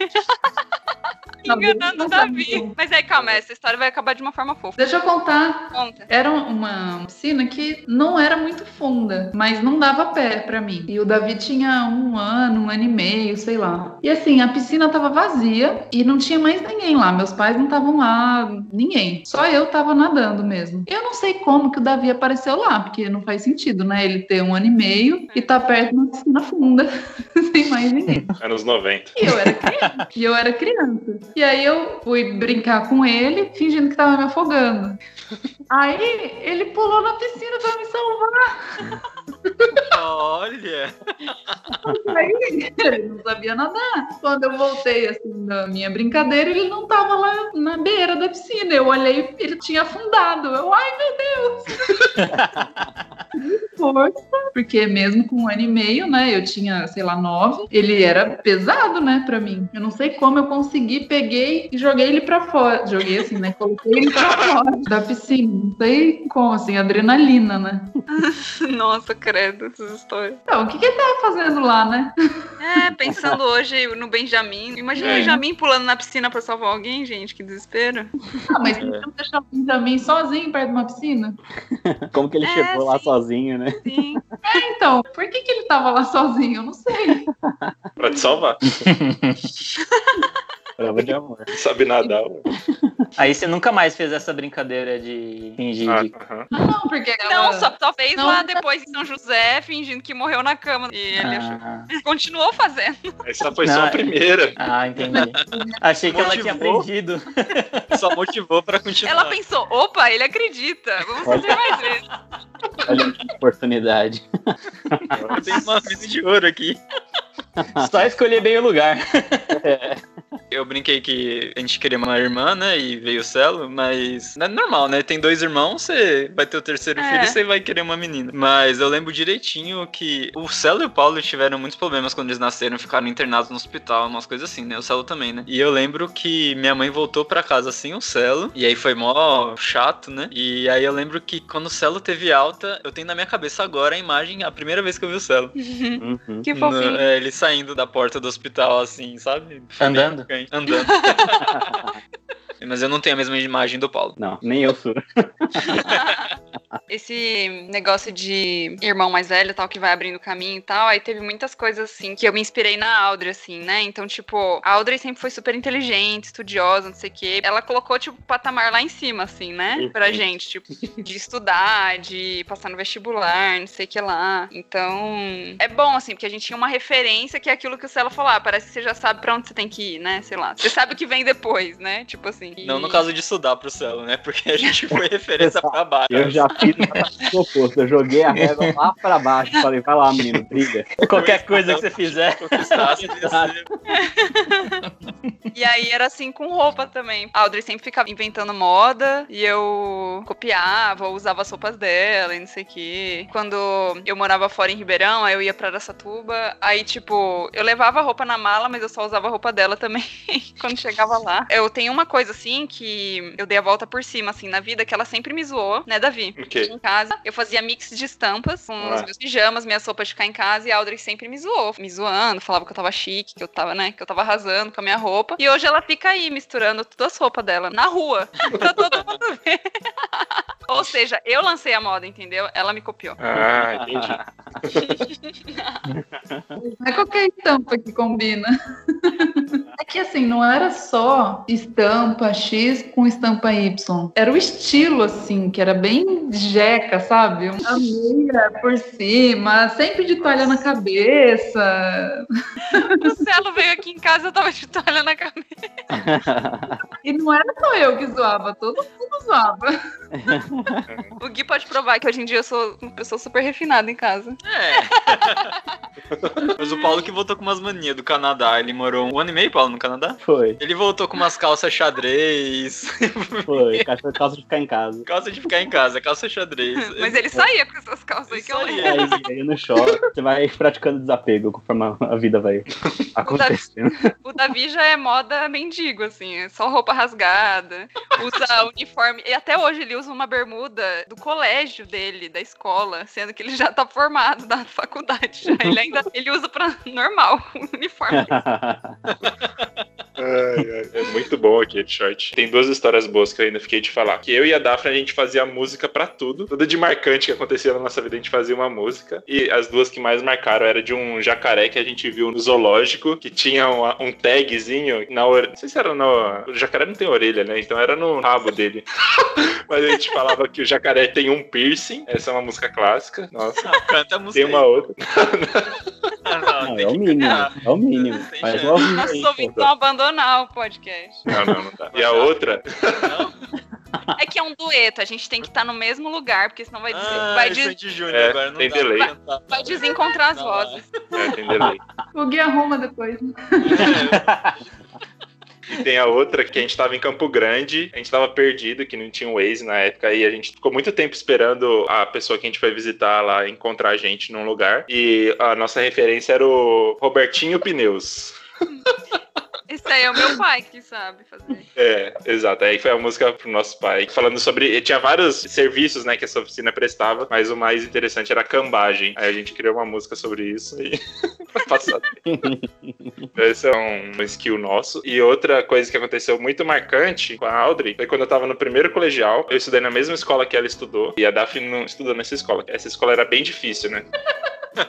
enganando o Davi. Mas aí calma, essa história vai acabar de uma forma fofa. Deixa eu contar. Conta. Era uma piscina que não era muito funda, mas não dava pé pra mim. E o Davi tinha um ano, um ano e meio, sei lá. E assim, a piscina tava vazia e não tinha mais ninguém lá. Meus pais não estavam lá, ninguém. Só eu tava nadando mesmo. Eu não sei como que o Davi apareceu lá, porque não faz sentido, né? Ele ter um ano e meio e tá perto de uma piscina funda, (laughs) sem mais ninguém. Anos 90. E eu era criança. e eu era criança. E aí eu fui brincar com ele, fingindo que tava me afogando. Aí ele pulou na piscina pra me salvar. Olha! Aí ele não sabia nadar. Quando eu voltei assim da minha brincadeira, ele não tava lá na beira da piscina. Eu olhei, ele tinha afundado. Eu, ai meu Deus! (laughs) força, porque mesmo com um ano e meio, né, eu tinha, sei lá, nove, ele era pesado, né, pra mim. Eu não sei como eu consegui, peguei e joguei ele pra fora. Joguei assim, né, coloquei ele pra fora da piscina. Não sei como, assim, adrenalina, né. (laughs) Nossa, credo, essas histórias. Então, o que, que ele tava fazendo lá, né? É, pensando (laughs) hoje no Benjamin. Imagina o É. Benjamin pulando na piscina pra salvar alguém, gente, que desespero. Ah, mas não deixar o Benjamin sozinho perto de uma piscina? (laughs) Como que ele É, chegou lá sim. sozinho, né? Sim. Então, por que, que ele tava lá sozinho? Eu não sei. Pra te salvar. (laughs) Prova de amor. Não sabe nadar. ué. Aí você nunca mais fez essa brincadeira de fingir Ah, de. aham. Ah, não, porque ela... Não, só, só fez Não. lá depois em São José, fingindo que morreu na cama. E ele achou- Ah, continuou fazendo. Essa foi só Não, a é- primeira. ah, entendi. Achei que ela tinha Motivou. aprendido. (laughs) Só motivou pra continuar. Ela pensou, opa, ele acredita. Vamos fazer mais vezes. Olha que oportunidade. Eu tenho uma mina de ouro aqui. Só escolher bem o lugar. Eu brinquei que a gente queria uma irmã, né? E veio o Celo, mas não é normal, né? Tem dois irmãos, você vai ter o terceiro É. filho e você vai querer uma menina. Mas eu lembro direitinho que o Celo e o Paulo tiveram muitos problemas quando eles nasceram, ficaram internados no hospital, umas coisas assim, né? O Celo também, né? E eu lembro que minha mãe voltou pra casa sem o Celo, e aí foi mó chato, né? E aí eu lembro que quando o Celo teve alta, eu tenho na minha cabeça agora a imagem, a primeira vez que eu vi o Celo. (laughs) Uhum. Que No- fofinho. é, ele saindo da porta do hospital, assim, sabe? Bem Andando? Andando. (laughs) Mas eu não tenho a mesma imagem do Paulo. Não, nem eu sou. (laughs) Esse negócio de irmão mais velho, tal, que vai abrindo caminho e tal, aí teve muitas coisas, assim, que eu me inspirei na Audrey, assim, né? Então, tipo, a Audrey sempre foi super inteligente, estudiosa, não sei o quê. Ela colocou, tipo, o patamar lá em cima, assim, né? Pra gente, tipo, de estudar, de passar no vestibular, não sei o que lá. Então, é bom, assim, porque a gente tinha uma referência que é aquilo que o Celo falou, ah, parece que você já sabe pra onde você tem que ir, né? Sei lá. Você sabe o que vem depois, né? Tipo assim. Não no E- caso de estudar pro Celo, né? Porque a (laughs) gente foi referência pra baixo. Eu já. Eu joguei a régua lá pra baixo. Falei, vai lá, menino, briga. Qualquer coisa que você fizer. E aí era assim com roupa também. A Audrey sempre ficava inventando moda e eu copiava, usava as roupas dela e não sei o quê. Quando eu morava fora em Ribeirão, aí eu ia pra Araçatuba, aí tipo, eu levava a roupa na mala, mas eu só usava a roupa dela também (laughs) quando chegava lá. Eu tenho uma coisa assim que eu dei a volta por cima assim na vida que ela sempre me zoou, né, Davi? Em casa. Eu fazia mix de estampas com Ah. os meus pijamas, minhas roupas de ficar em casa, e a Audrey sempre me zoou, me zoando, falava que eu tava chique, que eu tava, né, que eu tava arrasando com a minha roupa. E hoje ela fica aí misturando todas as roupas dela na rua, (laughs) pra todo mundo ver. (laughs) Ou seja, eu lancei a moda, entendeu? Ela me copiou. Ah, entendi. (laughs) Não é qualquer estampa que combina. É que assim, não era só estampa X com estampa Y. Era o estilo, assim, que era bem jeca, sabe? Uma meia por cima, sempre de toalha na cabeça. O Celo veio aqui em casa, eu tava de toalha na cabeça. E não era só eu que zoava, todo mundo zoava. (laughs) O Gui pode provar que hoje em dia eu sou uma pessoa super refinada em casa. É. Mas o Paulo que voltou com umas manias do Canadá. Ele morou um ano e meio, Paulo, no Canadá? Foi, Ele voltou com umas calças xadrez. foi. Calça calça de ficar em casa. calça de ficar em casa, calça xadrez. (laughs) Mas ele saía com essas calças aí que eu lembro. Aí, no shopping, você vai praticando desapego conforme a vida vai (laughs) acontecendo. O Davi já é moda mendigo, assim, é só roupa rasgada, usa (laughs) uniforme. E até hoje ele usa uma bermuda do colégio dele, da escola, sendo que ele já tá formado na faculdade. Já. Ele ainda ele usa pra normal, o uniforme. Ai, ai, é muito bom aquele short. Tem duas histórias boas que eu ainda fiquei de falar. Que eu e a Daphne a gente fazia música pra tudo. Tudo de marcante que acontecia na nossa vida, a gente fazia uma música. E as duas que mais marcaram era de um jacaré que a gente viu no zoológico, que tinha uma- um tagzinho na orelha. Não sei se era no. O jacaré não tem orelha, né? Então era no rabo dele. (laughs) Mas a gente falava que o jacaré tem um piercing. Essa é uma música clássica. Nossa. Ah, canta a música. Tem uma outra. (laughs) Ah, não, Não, é o mínimo. cantar. É o mínimo. Logo um Nossos aí, ouvintes pô. vão abandonar o podcast. Não, não, não dá. E a outra. É que é um dueto, a gente tem que estar no mesmo lugar, porque senão vai, des- Ah, vai, des- Júnior É, agora, não tem dá delay. vai desencontrar as Não, vozes. É, tem delay. O Gui arruma depois. né? É, (laughs) E tem a outra que a gente tava em Campo Grande, a gente tava perdido, que não tinha um Waze na época, e a gente ficou muito tempo esperando a pessoa que a gente foi visitar lá encontrar a gente num lugar. E a nossa referência era o Robertinho Pneus. (laughs) Isso aí é o meu pai que sabe fazer. (laughs) É, exato. Aí foi a música pro nosso pai. Falando sobre. Tinha vários serviços, né, que essa oficina prestava, mas o mais interessante era a cambagem. Aí a gente criou uma música sobre isso e (laughs) foi passado. Esse é um skill nosso. E outra coisa que aconteceu muito marcante com a Audrey foi quando eu tava no primeiro colegial. Eu estudei na mesma escola que ela estudou. E a Daphne não estudou nessa escola. Essa escola era bem difícil, né?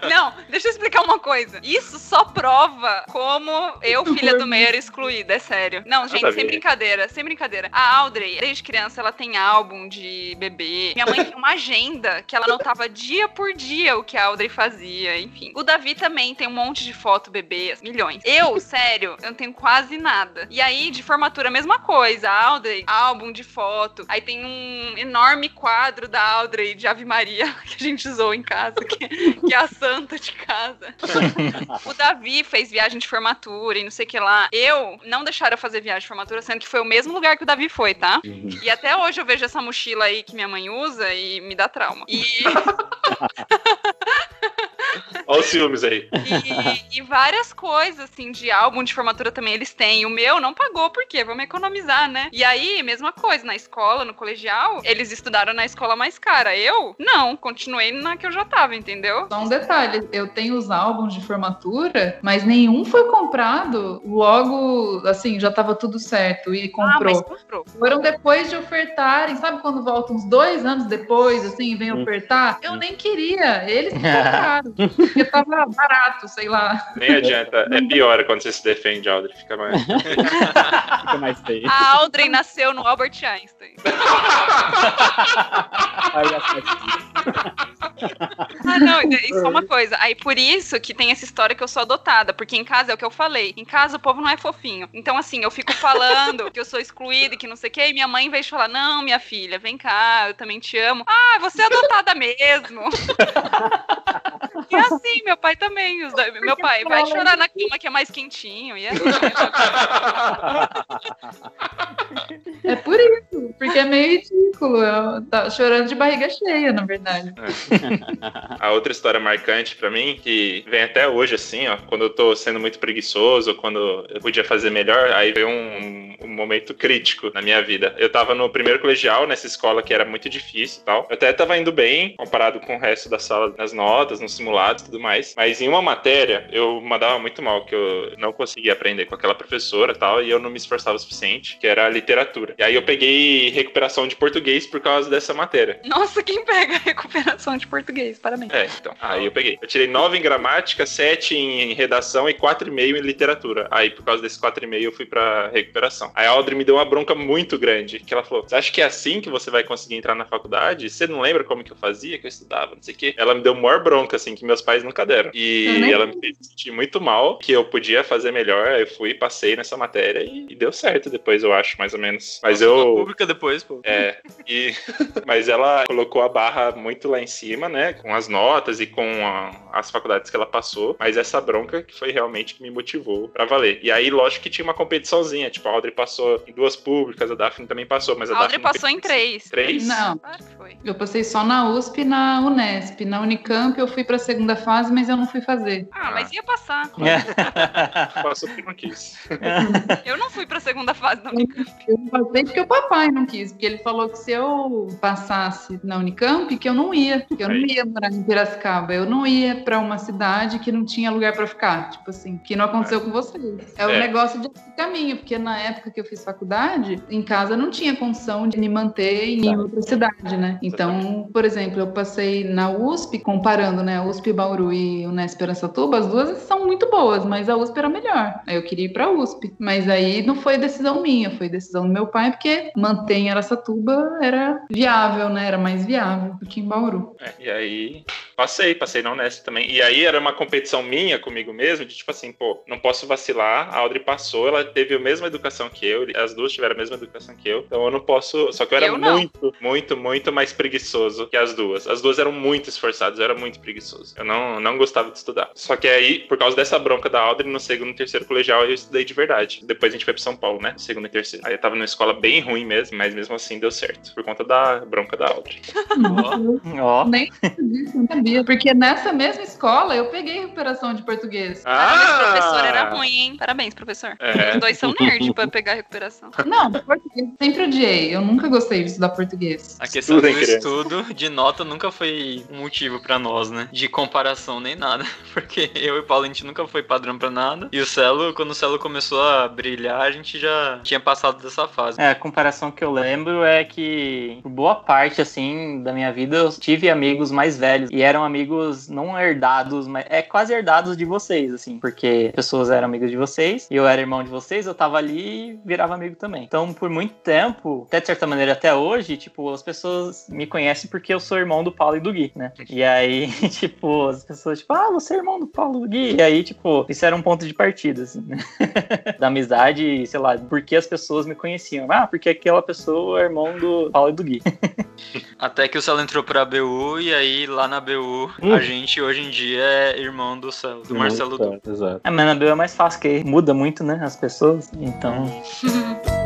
Não, deixa eu explicar uma coisa. Isso só prova como eu, filha do meio, (laughs) era excluída, é sério. Não, gente, Nada sem ver. brincadeira, sem brincadeira. A Audrey, desde criança, ela tem álbum de bebê. Minha mãe tem uma agenda que ela anotava dia por dia o que a Audrey fazia, enfim. O Davi também tem um monte de foto bebê, milhões. Eu, (laughs) sério, eu não tenho quase nada. E aí, de formatura, a mesma coisa. A Audrey, álbum de foto. Aí tem um enorme quadro da Audrey de Ave Maria (laughs) que a gente usou em casa, que, que é a santa de casa. (laughs) o Davi fez viagem de formatura e não sei o que lá. Eu não deixaram eu fazer viagem de formatura, sendo que foi o mesmo lugar que o Davi foi, tá? E até hoje eu vejo essa mochila aí que minha mãe usa e me dá trauma. E, (laughs) Olha os ciúmes aí. e, e várias coisas, assim, de álbum de formatura também eles têm. O meu não pagou, por quê? Vamos economizar, né? E aí, mesma coisa, na escola, no colegial, eles estudaram na escola mais cara. Eu, não, continuei na que eu já tava, entendeu? Só um detalhe, eu tenho os álbuns de formatura, mas nenhum foi comprado logo, assim, já tava tudo certo e Ah, mas comprou. comprou. Foram depois de ofertarem, sabe quando volta uns dois anos depois, assim, vem Hum. ofertar? Eu nem queria, eles (laughs) compraram, porque tava barato, sei lá. Nem adianta. É pior quando você se defende, Audrey. Fica mais. (laughs) Fica mais feio. A Audrey nasceu no Albert Einstein. (laughs) Aí, assim, Ah, não, e e só uma coisa. Aí por isso que tem essa história que eu sou adotada. Porque em casa é o que eu falei. Em casa o povo não é fofinho. Então, assim, eu fico falando que eu sou excluída e que não sei o quê. E minha mãe, em vez de falar, não, minha filha, vem cá, eu também te amo. Ah, você é adotada mesmo. (laughs) E é assim, meu pai também. os dois- meu pai vai chorar na cama que é mais quentinho. E é (laughs) assim. É por isso, porque é meio ridículo. Eu tá chorando de barriga cheia, na verdade. A outra história marcante pra mim, que vem até hoje, assim, ó, quando eu tô sendo muito preguiçoso, quando eu podia fazer melhor, aí veio um, um momento crítico na minha vida. Eu tava no primeiro colegial, nessa escola que era muito difícil e tal. Eu até tava indo bem, comparado com o resto da sala, nas notas, nos simulados e tudo mais. Mas em uma matéria, eu mandava muito mal, que eu não conseguia aprender com aquela professora e tal, e eu não me esforçava o suficiente, que era a literatura. E aí eu peguei recuperação de português por causa dessa matéria. Nossa, quem pega recuperação de português? Parabéns. É, então. Aí eu peguei. Eu tirei 9 em gramática, 7 em redação e 4,5 em literatura. Aí, por causa desses 4,5, eu fui pra recuperação. Aí a Audrey me deu uma bronca muito grande, que ela falou: Você acha que é assim que você vai conseguir entrar na faculdade? Você não lembra como que eu fazia, que eu estudava, não sei o quê? Ela me deu maior bronca, assim, que meus pais nunca deram. E nem- ela me fez sentir muito mal, que eu podia fazer melhor. Eu fui, passei nessa matéria e, e deu certo depois, eu acho, mais ou menos. Mas eu. pública depois, pô. É, e, (laughs) mas ela colocou a barra muito lá em cima, né? Com as notas e com a- as faculdades que ela passou. Mas essa bronca que foi realmente que me motivou pra valer. E aí, lógico que tinha uma competiçãozinha. Tipo, a Audrey passou em duas públicas, a Daphne também passou, mas a, A Audrey Daphne passou em três. Três? Não, Claro que foi. eu passei só na USP e na Unesp. Na Unicamp eu fui pra segunda fase, mas eu não fui fazer. Ah, mas ia passar. (laughs) Passou porque não quis. Eu não fui pra segunda fase da Unicamp. Eu passei porque o papai não quis, porque ele falou que se eu passasse na Unicamp, que eu não ia, que eu não ia morar em Piracicaba, eu não ia pra uma cidade que não tinha lugar pra ficar, tipo assim, que não aconteceu com vocês. É o É. negócio de caminho, porque na época que eu fiz faculdade, em casa não tinha condição de me manter em outra cidade, né? Então, por exemplo, eu passei na USP, comparando, né, USP Bauru e Unesp Aracatuba, as duas são muito boas, mas a USP era melhor. Aí eu queria ir pra USP, mas aí não foi decisão minha, foi decisão do meu pai, porque manter em Aracatuba era viável, né? Era mais viável do que em Bauru. É, e aí, passei, passei na Unesp também. E aí era uma competição minha comigo mesmo, de tipo assim, pô, não posso vacilar. A Audrey passou, ela teve a mesma educação que eu, as duas tiveram a mesma educação que eu. Então eu não posso. Só que eu era Eu muito, muito, muito mais preguiçoso que as duas. As duas eram muito esforçadas, eu era muito preguiçoso. Eu não, não gostava de estudar. Só que aí, por causa dessa bronca da Audrey, no segundo e terceiro colegial eu estudei de verdade. Depois a gente foi pra São Paulo, né? No segundo e terceiro. Aí eu tava numa escola bem ruim mesmo, mas mesmo assim deu certo. Por conta da bronca da Audrey. Ó, Nem disso, não sabia. Porque nessa mesma escola eu peguei recuperação de português. Parabéns, professor era ruim, hein? Parabéns, professor. É. Os dois são nerd pra pegar recuperação. Não, português sempre odiei. Eu nunca gostei de estudar português. A questão do estudo de nota nunca foi um motivo pra nós, né? De comparação nem nada. (laughs) Porque eu e o Paulo a gente nunca foi padrão pra nada. E o Celo, quando o Celo começou a brilhar, a gente já tinha passado dessa fase. É, a comparação que eu lembro é que, por boa parte, assim, da minha vida, eu tive amigos mais velhos. E eram amigos não herdados, mas é quase herdados de vocês, assim. Porque pessoas eram amigas de vocês, e eu era irmão de vocês, eu tava ali e virava amigo também. Então, por muito tempo, até de certa maneira até hoje, tipo, as pessoas me conhecem porque eu sou irmão do Paulo e do Gui, né? E aí, (laughs) tipo, pessoas, tipo, ah, você é irmão do Paulo Gui. E aí, tipo, isso era um ponto de partida, assim, né? (laughs) da amizade, sei lá, porque as pessoas me conheciam. Ah, porque aquela pessoa é irmão do Paulo e do Gui. (laughs) Até que o Celo entrou pra BU e aí lá na BU Hum. a gente hoje em dia é irmão do Celo, do Marcelo Du. Exato. É, mas na Bel é mais fácil, que muda muito, né, as pessoas. Então, (laughs)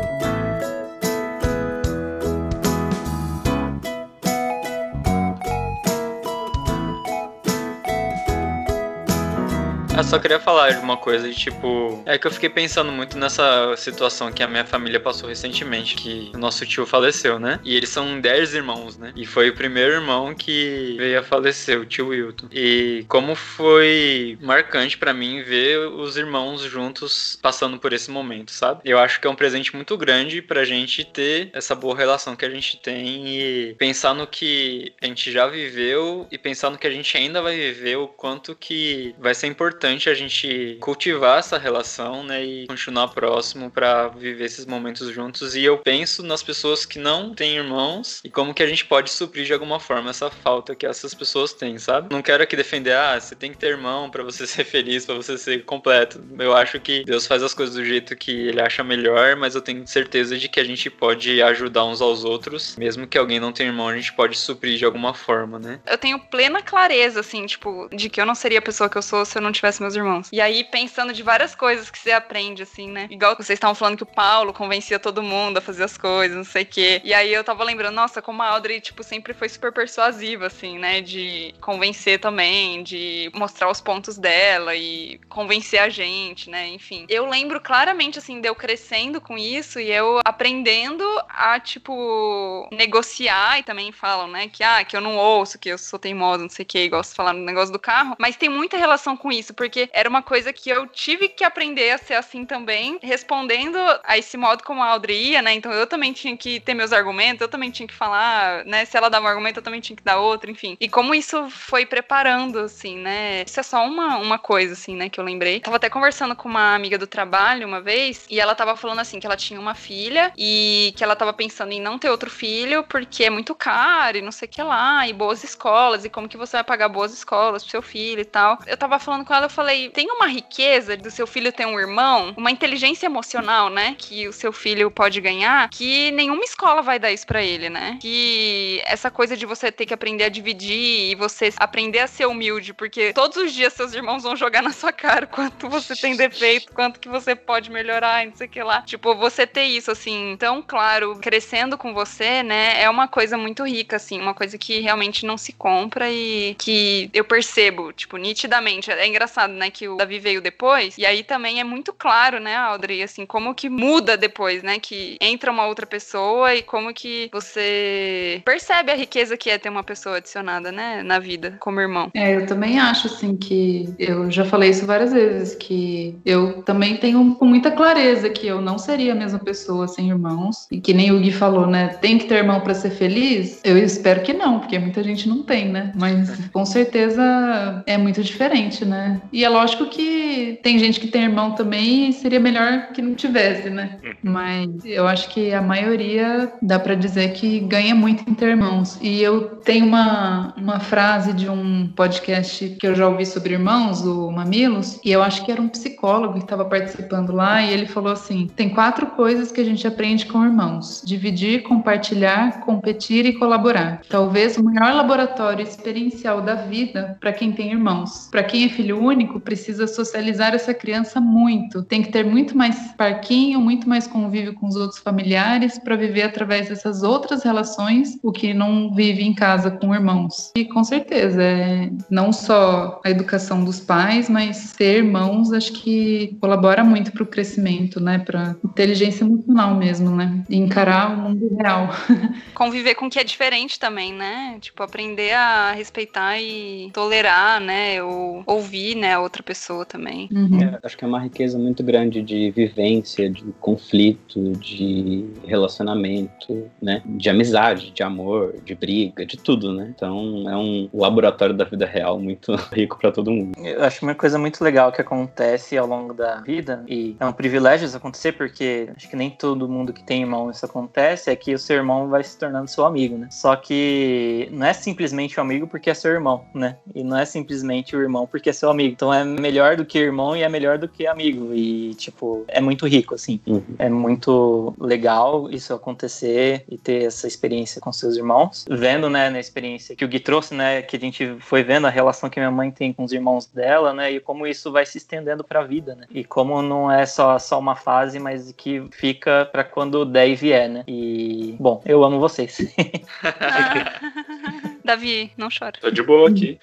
Eu só queria falar de uma coisa, tipo, é que eu fiquei pensando muito nessa situação que a minha família passou recentemente, que nosso tio faleceu, né? E eles são 10 irmãos, né? E foi o primeiro irmão que veio a falecer, o tio Wilton. E como foi marcante pra mim ver os irmãos juntos passando por esse momento, sabe? Eu acho que é um presente muito grande pra gente ter essa boa relação que a gente tem e pensar no que a gente já viveu e pensar no que a gente ainda vai viver, o quanto que vai ser importante a gente cultivar essa relação, né, e continuar próximo pra viver esses momentos juntos. E eu penso nas pessoas que não têm irmãos e como que a gente pode suprir de alguma forma essa falta que essas pessoas têm, sabe? Não quero aqui defender, ah, você tem que ter irmão pra você (laughs) ser feliz, pra você ser completo. Eu acho que Deus faz as coisas do jeito que ele acha melhor, mas eu tenho certeza de que a gente pode ajudar uns aos outros, mesmo que alguém não tenha irmão, a gente pode suprir de alguma forma, né? Eu tenho plena clareza, assim, tipo, de que eu não seria a pessoa que eu sou se eu não tivesse meus irmãos. E aí, pensando de várias coisas que você aprende, assim, né? Igual vocês estavam falando que o Paulo convencia todo mundo a fazer as coisas, não sei o quê. E aí eu tava lembrando, nossa, como a Audrey, tipo, sempre foi super persuasiva, assim, né? De convencer também, de mostrar os pontos dela e convencer a gente, né? Enfim. Eu lembro claramente, assim, de eu crescendo com isso e eu aprendendo a, tipo, negociar e também falam, né? Que, ah, que eu não ouço, que eu sou teimosa, não sei o que, igual você falar no negócio do carro. Mas tem muita relação com isso, porque era uma coisa que eu tive que aprender a ser assim também, respondendo a esse modo como a Audrey ia, né? Então eu também tinha que ter meus argumentos, eu também tinha que falar, né? Se ela dava um argumento, eu também tinha que dar outro, enfim. E como isso foi preparando, assim, né? Isso é só uma, uma coisa, assim, né? Que eu lembrei. Tava até conversando com uma amiga do trabalho uma vez, e ela tava falando assim, que ela tinha uma filha e que ela tava pensando em não ter outro filho porque é muito caro e não sei o que lá, e boas escolas, e como que você vai pagar boas escolas pro seu filho e tal. Eu tava falando com ela, falei, tem uma riqueza do seu filho ter um irmão, uma inteligência emocional, né? Que o seu filho pode ganhar, que nenhuma escola vai dar isso pra ele, né? Que essa coisa de você ter que aprender a dividir e você aprender a ser humilde, porque todos os dias seus irmãos vão jogar na sua cara quanto você tem defeito, quanto que você pode melhorar, não sei o que lá. Tipo, você ter isso, assim, tão claro, crescendo com você, né? É uma coisa muito rica, assim, uma coisa que realmente não se compra e que eu percebo, tipo, nitidamente. É engraçado, né? Que o Davi veio depois, e aí também é muito claro, né, Audrey, assim, como que muda depois, né? Que entra uma outra pessoa e como que você percebe a riqueza que é ter uma pessoa adicionada, né, na vida, como irmão. É, eu também acho, assim, que eu já falei isso várias vezes, que eu também tenho com muita clareza que eu não seria a mesma pessoa sem irmãos. E que nem o Gui falou, né? Tem que ter irmão pra ser feliz? Eu espero que não, porque muita gente não tem, né? Mas com certeza é muito diferente, né? E é lógico que tem gente que tem irmão também e seria melhor que não tivesse, né? Mas eu acho que a maioria dá pra dizer que ganha muito em ter irmãos. E eu tenho uma, uma frase de um podcast que eu já ouvi sobre irmãos, o Mamilos, e eu acho que era um psicólogo que estava participando lá, e ele falou assim: tem quatro coisas que a gente aprende com irmãos: dividir, compartilhar, competir e colaborar. Talvez o maior laboratório experiencial da vida para quem tem irmãos. Para quem é filho único, precisa socializar essa criança muito. Tem que ter muito mais parquinho, muito mais convívio com os outros familiares para viver através dessas outras relações, o que não vive em casa com irmãos. E com certeza, é não só a educação dos pais, mas ter irmãos acho que colabora muito para o crescimento, né? Para inteligência emocional mesmo, né? E encarar o mundo real. (laughs) Conviver com o que é diferente também, né? Tipo, aprender a respeitar e tolerar, né? Ou ouvir, né, a outra pessoa também. Uhum. É, acho que é uma riqueza muito grande de vivência, de conflito, de relacionamento, né? De amizade, de amor, de briga, de tudo, né? Então é um laboratório da vida real muito (laughs) rico para todo mundo. Eu acho uma coisa muito legal que acontece ao longo da vida, e é um privilégio isso acontecer, porque acho que nem todo mundo que tem irmão isso acontece, é que o seu irmão vai se tornando seu amigo, né? Só que não é simplesmente um amigo porque é seu irmão, né? E não é simplesmente o irmão porque é seu amigo. Então é melhor do que irmão e é melhor do que amigo. E, tipo, é muito rico, assim. Uhum. É muito legal isso acontecer e ter essa experiência com seus irmãos. Vendo, né, na experiência que o Gui trouxe, né, que a gente foi vendo a relação que minha mãe tem com os irmãos dela, né, e como isso vai se estendendo pra vida, né. E como não é só, só uma fase, mas que fica pra quando der e vier, né. E, bom, eu amo vocês. (laughs) (laughs) (laughs) Davi, não chora. Tô de boa aqui.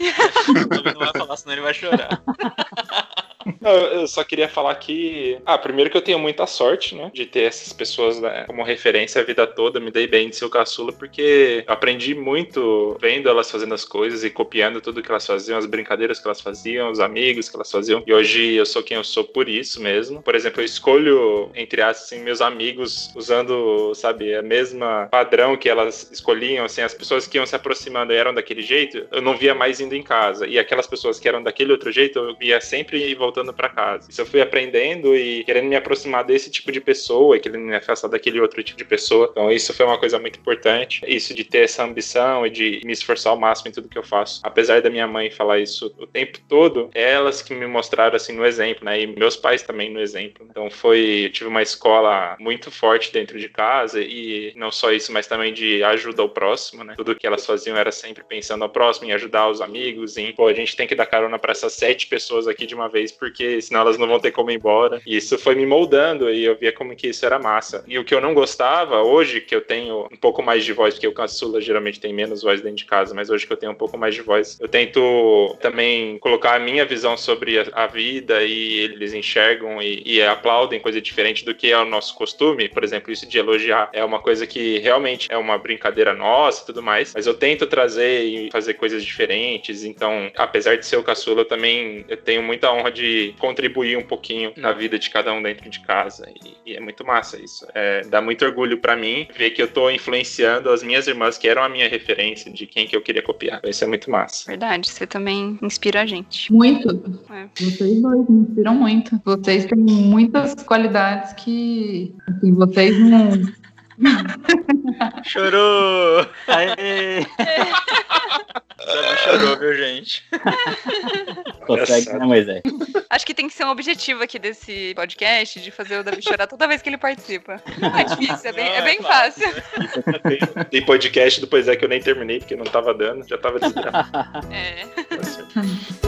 Também (laughs) não vai falar, senão ele vai chorar. (laughs) Não, eu só queria falar que. Ah, primeiro que eu tenho muita sorte, né? De ter essas pessoas né, como referência a vida toda. Me dei bem de ser o caçula, porque aprendi muito vendo elas fazendo as coisas e copiando tudo que elas faziam, as brincadeiras que elas faziam, os amigos que elas faziam. E hoje eu sou quem eu sou por isso mesmo. Por exemplo, eu escolho, entre aspas, assim, meus amigos usando, sabe, a mesma padrão que elas escolhiam, assim, as pessoas que iam se aproximando e eram daquele jeito, eu não via mais indo em casa. E aquelas pessoas que eram daquele outro jeito, eu via sempre voltando para casa. Isso eu fui aprendendo e querendo me aproximar desse tipo de pessoa e querendo me afastar daquele outro tipo de pessoa. Então isso foi uma coisa muito importante. Isso de ter essa ambição e de me esforçar ao máximo em tudo que eu faço. Apesar da minha mãe falar isso o tempo todo, é elas que me mostraram assim no exemplo, né? E meus pais também no exemplo. Então foi, eu tive uma escola muito forte dentro de casa e não só isso, mas também de ajuda ao próximo, né? Tudo que elas faziam era sempre pensando ao próximo, em ajudar os amigos, em, pô, a gente tem que dar carona para essas sete pessoas aqui de uma vez, porque senão elas não vão ter como ir embora. E isso foi me moldando e eu via como que isso era massa. E o que eu não gostava, hoje que eu tenho um pouco mais de voz, porque o caçula geralmente tem menos voz dentro de casa, mas hoje que eu tenho um pouco mais de voz, eu tento também colocar a minha visão sobre a, vida e eles enxergam e, e aplaudem coisa diferente do que é o nosso costume. Por exemplo, isso de elogiar é uma coisa que realmente é uma brincadeira nossa e tudo mais, mas eu tento trazer e fazer coisas diferentes. Então, apesar de ser o caçula, eu também eu tenho muita honra de contribuir um pouquinho na vida de cada um dentro de casa. E, e é muito massa isso. É, dá muito orgulho para mim ver que eu tô influenciando as minhas irmãs, que eram a minha referência de quem que eu queria copiar. Isso é muito massa. Verdade, você também inspira a gente. Muito. É. Vocês dois me inspiram muito. Vocês têm muitas qualidades que assim, vocês não. (laughs) Chorou! Aê! Davi chorou, viu, gente? Consegue, né, Moisés? Acho que tem que ser um objetivo aqui desse podcast de fazer o Davi chorar toda vez que ele participa. Não é difícil, é bem, é bem Não, claro, fácil. né? Tem, podcast do Pois é que eu nem terminei porque não tava dando, já tava (laughs) desgramado. É. É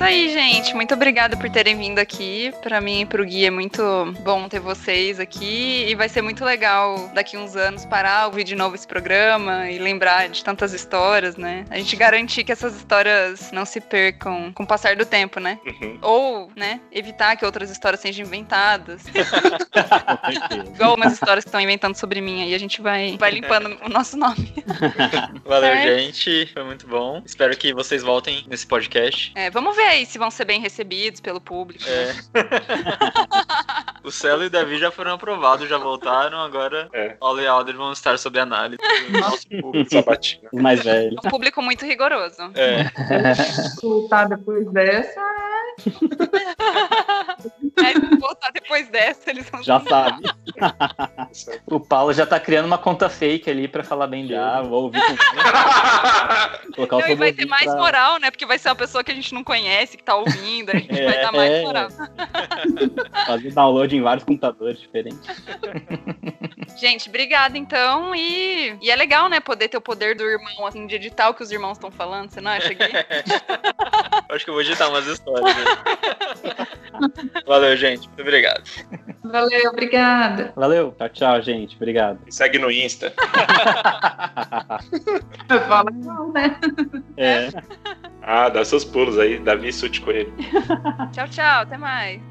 isso aí, gente. Muito obrigada por terem vindo aqui. Pra mim e pro Gui é muito bom ter vocês aqui. E vai ser muito legal daqui uns anos parar, ouvir de novo esse programa e lembrar de tantas histórias, né? A gente garantir que essas histórias não se percam com o passar do tempo, né? Uhum. Ou, né, evitar que outras histórias sejam inventadas. (laughs) Igual umas histórias que estão inventando sobre mim aí, a gente vai, vai limpando o nosso nome. Valeu, Certo. gente. Foi muito bom. Espero que vocês voltem nesse podcast. É, vamos ver aí se vão ser bem recebidos pelo público. É. (laughs) O Celo e o Davi já foram aprovados, já voltaram, agora É. E Alder vão estar sob análise do nosso público. Sabatina. Mais velhos. Um público muito rigoroso. É, Voltar depois dessa. Aí, se voltar depois dessa, eles vão Já (laughs) sabe. (laughs) O Paulo já tá criando uma conta fake ali pra falar bem dele. Já, vou ouvir com (laughs) colocar o Não, e vai ter mais pra- moral, né? Porque vai ser uma pessoa que a gente não conhece, que tá ouvindo, a gente vai É, dar mais é. moral. Fazer download em vários computadores diferentes. Gente, obrigada então. E, e é legal, né? Poder ter o poder do irmão, assim, de editar o que os irmãos estão falando. Você não acha, Gui? (laughs) acho que eu vou digitar umas histórias. né? (laughs) Valeu, gente. Muito obrigado. Valeu, obrigada. Valeu. Tchau, tchau, gente. Obrigado. Segue no Insta. (laughs) Fala não, né? É. Ah, dá seus pulos aí. Davi Sute Coelho. tchau, tchau. Até mais.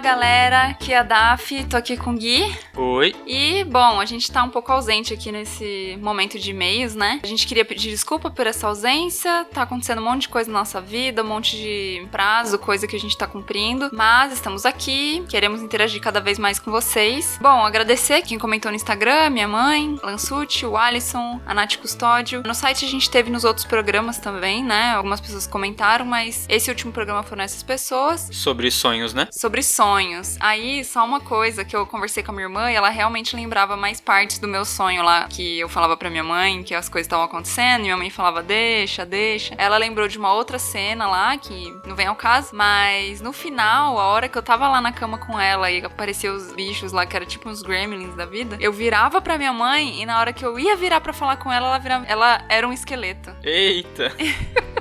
Galera. Aqui é a Daf. Tô aqui com o Gui. Oi. E, bom, a gente tá um pouco ausente aqui nesse momento de e-mails, né? A gente queria pedir desculpa por essa ausência. Tá acontecendo um monte de coisa na nossa vida, um monte de prazo, coisa que a gente tá cumprindo. Mas estamos aqui, queremos interagir cada vez mais com vocês. Bom, agradecer quem comentou no Instagram, minha mãe, Lansucci, o Alisson, a Nath Custódio. No site a gente teve nos outros programas também, né? Algumas pessoas comentaram, mas esse último programa foram essas pessoas Sobre sonhos, né? sobre sonhos. Aí, só uma coisa que eu conversei com a minha irmã e ela realmente lembrava mais partes do meu sonho lá, que eu falava pra minha mãe que as coisas estavam acontecendo, e minha mãe falava, deixa, deixa. Ela lembrou de uma outra cena lá, que não vem ao caso, mas no final, a hora que eu tava lá na cama com ela e apareceu os bichos lá, que era tipo uns gremlins da vida, eu virava pra minha mãe e na hora que eu ia virar pra falar com ela, ela, virava, ela era um esqueleto. Eita. (laughs)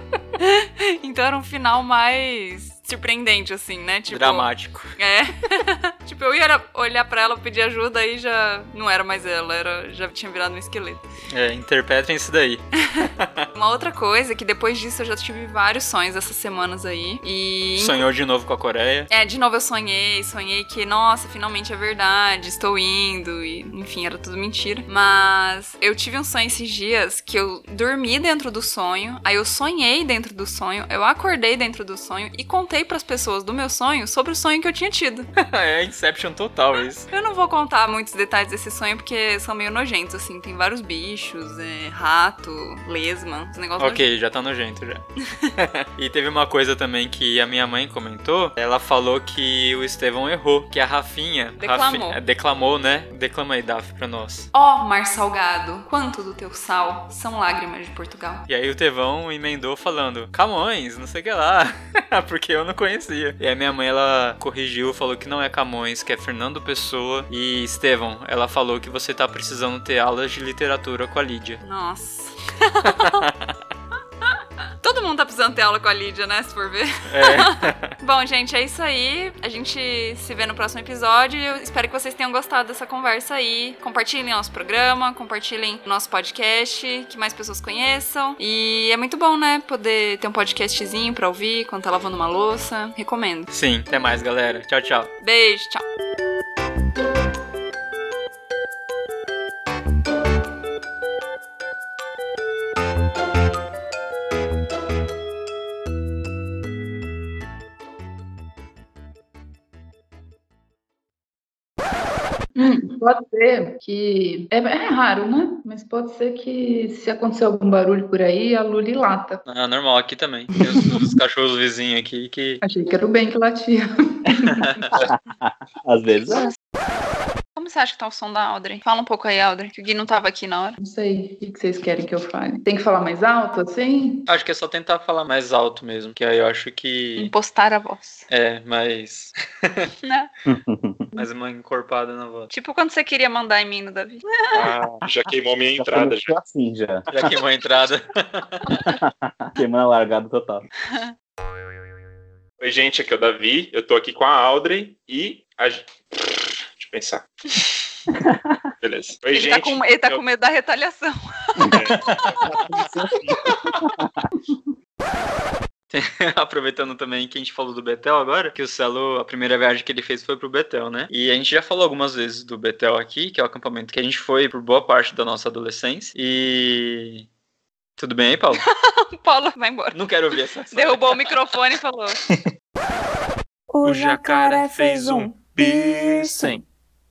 Então era um final mais surpreendente, assim, né? Tipo, Dramático. É. (laughs) tipo, eu ia olhar pra ela, pedir ajuda e já não era mais ela, era, já tinha virado um esqueleto. É, interpretem isso daí. (laughs) Uma outra coisa é que depois disso eu já tive vários sonhos essas semanas aí. E. Sonhou de novo com a Coreia. É, de novo eu sonhei, sonhei que, nossa, finalmente é verdade, estou indo, e enfim, era tudo mentira. Mas eu tive um sonho esses dias que eu dormi dentro do sonho, aí eu sonhei dentro do sonho, eu acordei dentro do sonho e contei pras pessoas do meu sonho sobre o sonho que eu tinha tido. (laughs) é Inception total isso. Eu não vou contar muitos detalhes desse sonho porque são meio nojentos, assim. Tem vários bichos, é, rato, lesma, os negócios Ok, já tá nojento já. (laughs) e teve uma coisa também que a minha mãe comentou. Ela falou que o Estevão errou, que a Rafinha Declamou. Rafi- declamou, né? Declama aí, Daf, pra nós. Ó mar salgado, quanto do teu sal são lágrimas de Portugal. E aí o Tevão emendou falando, Camões, não sei o que lá, (laughs) porque eu não conhecia. E aí minha mãe, ela corrigiu, falou que não é Camões, que é Fernando Pessoa. E Estevão, ela falou que você tá precisando ter aulas de literatura com a Lídia. Nossa. (laughs) Todo mundo tá precisando ter aula com a Lídia, né? Se for ver. É, (laughs) Bom, gente, é isso aí. A gente se vê no próximo episódio. Eu espero que vocês tenham gostado dessa conversa aí. Compartilhem nosso programa, compartilhem nosso podcast, que mais pessoas conheçam. E é muito bom, né? Poder ter um podcastzinho pra ouvir quando tá lavando uma louça. Recomendo. sim, até mais, galera. Tchau, tchau. Beijo, tchau. Hum, pode ser que. É, é raro, né? Mas pode ser que se acontecer algum barulho por aí, a Luli lata. Ah, normal, aqui também. Tem os, os cachorros vizinhos aqui que. Achei que era o bem que latia. (laughs) (laughs) Às vezes é. Como você acha que tá o som da Audrey? Fala um pouco aí, Audrey, que o Gui não tava aqui na hora. Não sei o que vocês querem que eu fale. Tem que falar mais alto, assim? Acho que é só tentar falar mais alto mesmo, que aí eu acho que. Impostar a voz. É, mais. (laughs) Né? (laughs) mais uma encorpada na voz. Tipo quando você queria mandar em mim no Davi. Ah, já queimou minha Já entrada. Já. assim já. (laughs) Já queimou a entrada. Queimando a largada total. Oi, gente, aqui é o Davi. Eu tô aqui com a Audrey e a. Pensar. (laughs) Beleza. Oi, Ele gente. tá, com, ele tá eu- com medo da retaliação. (laughs) Aproveitando também que a gente falou do Betel agora, que o Celo, a primeira viagem que ele fez foi pro Betel, né? E a gente já falou algumas vezes do Betel aqui, que é o acampamento que a gente foi por boa parte da nossa adolescência. E. Tudo bem aí, Paulo? (laughs) Paulo vai embora. Não quero ouvir essa. Derrubou o microfone e falou. O jacaré fez um piercing,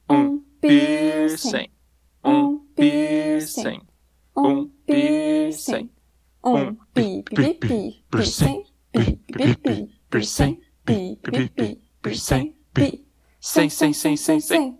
um piercing, um piercing, um piercing, um pi pi pi piercing, pi pi pi piercing, pi pi pi piercing, pi sem sem sem sem sem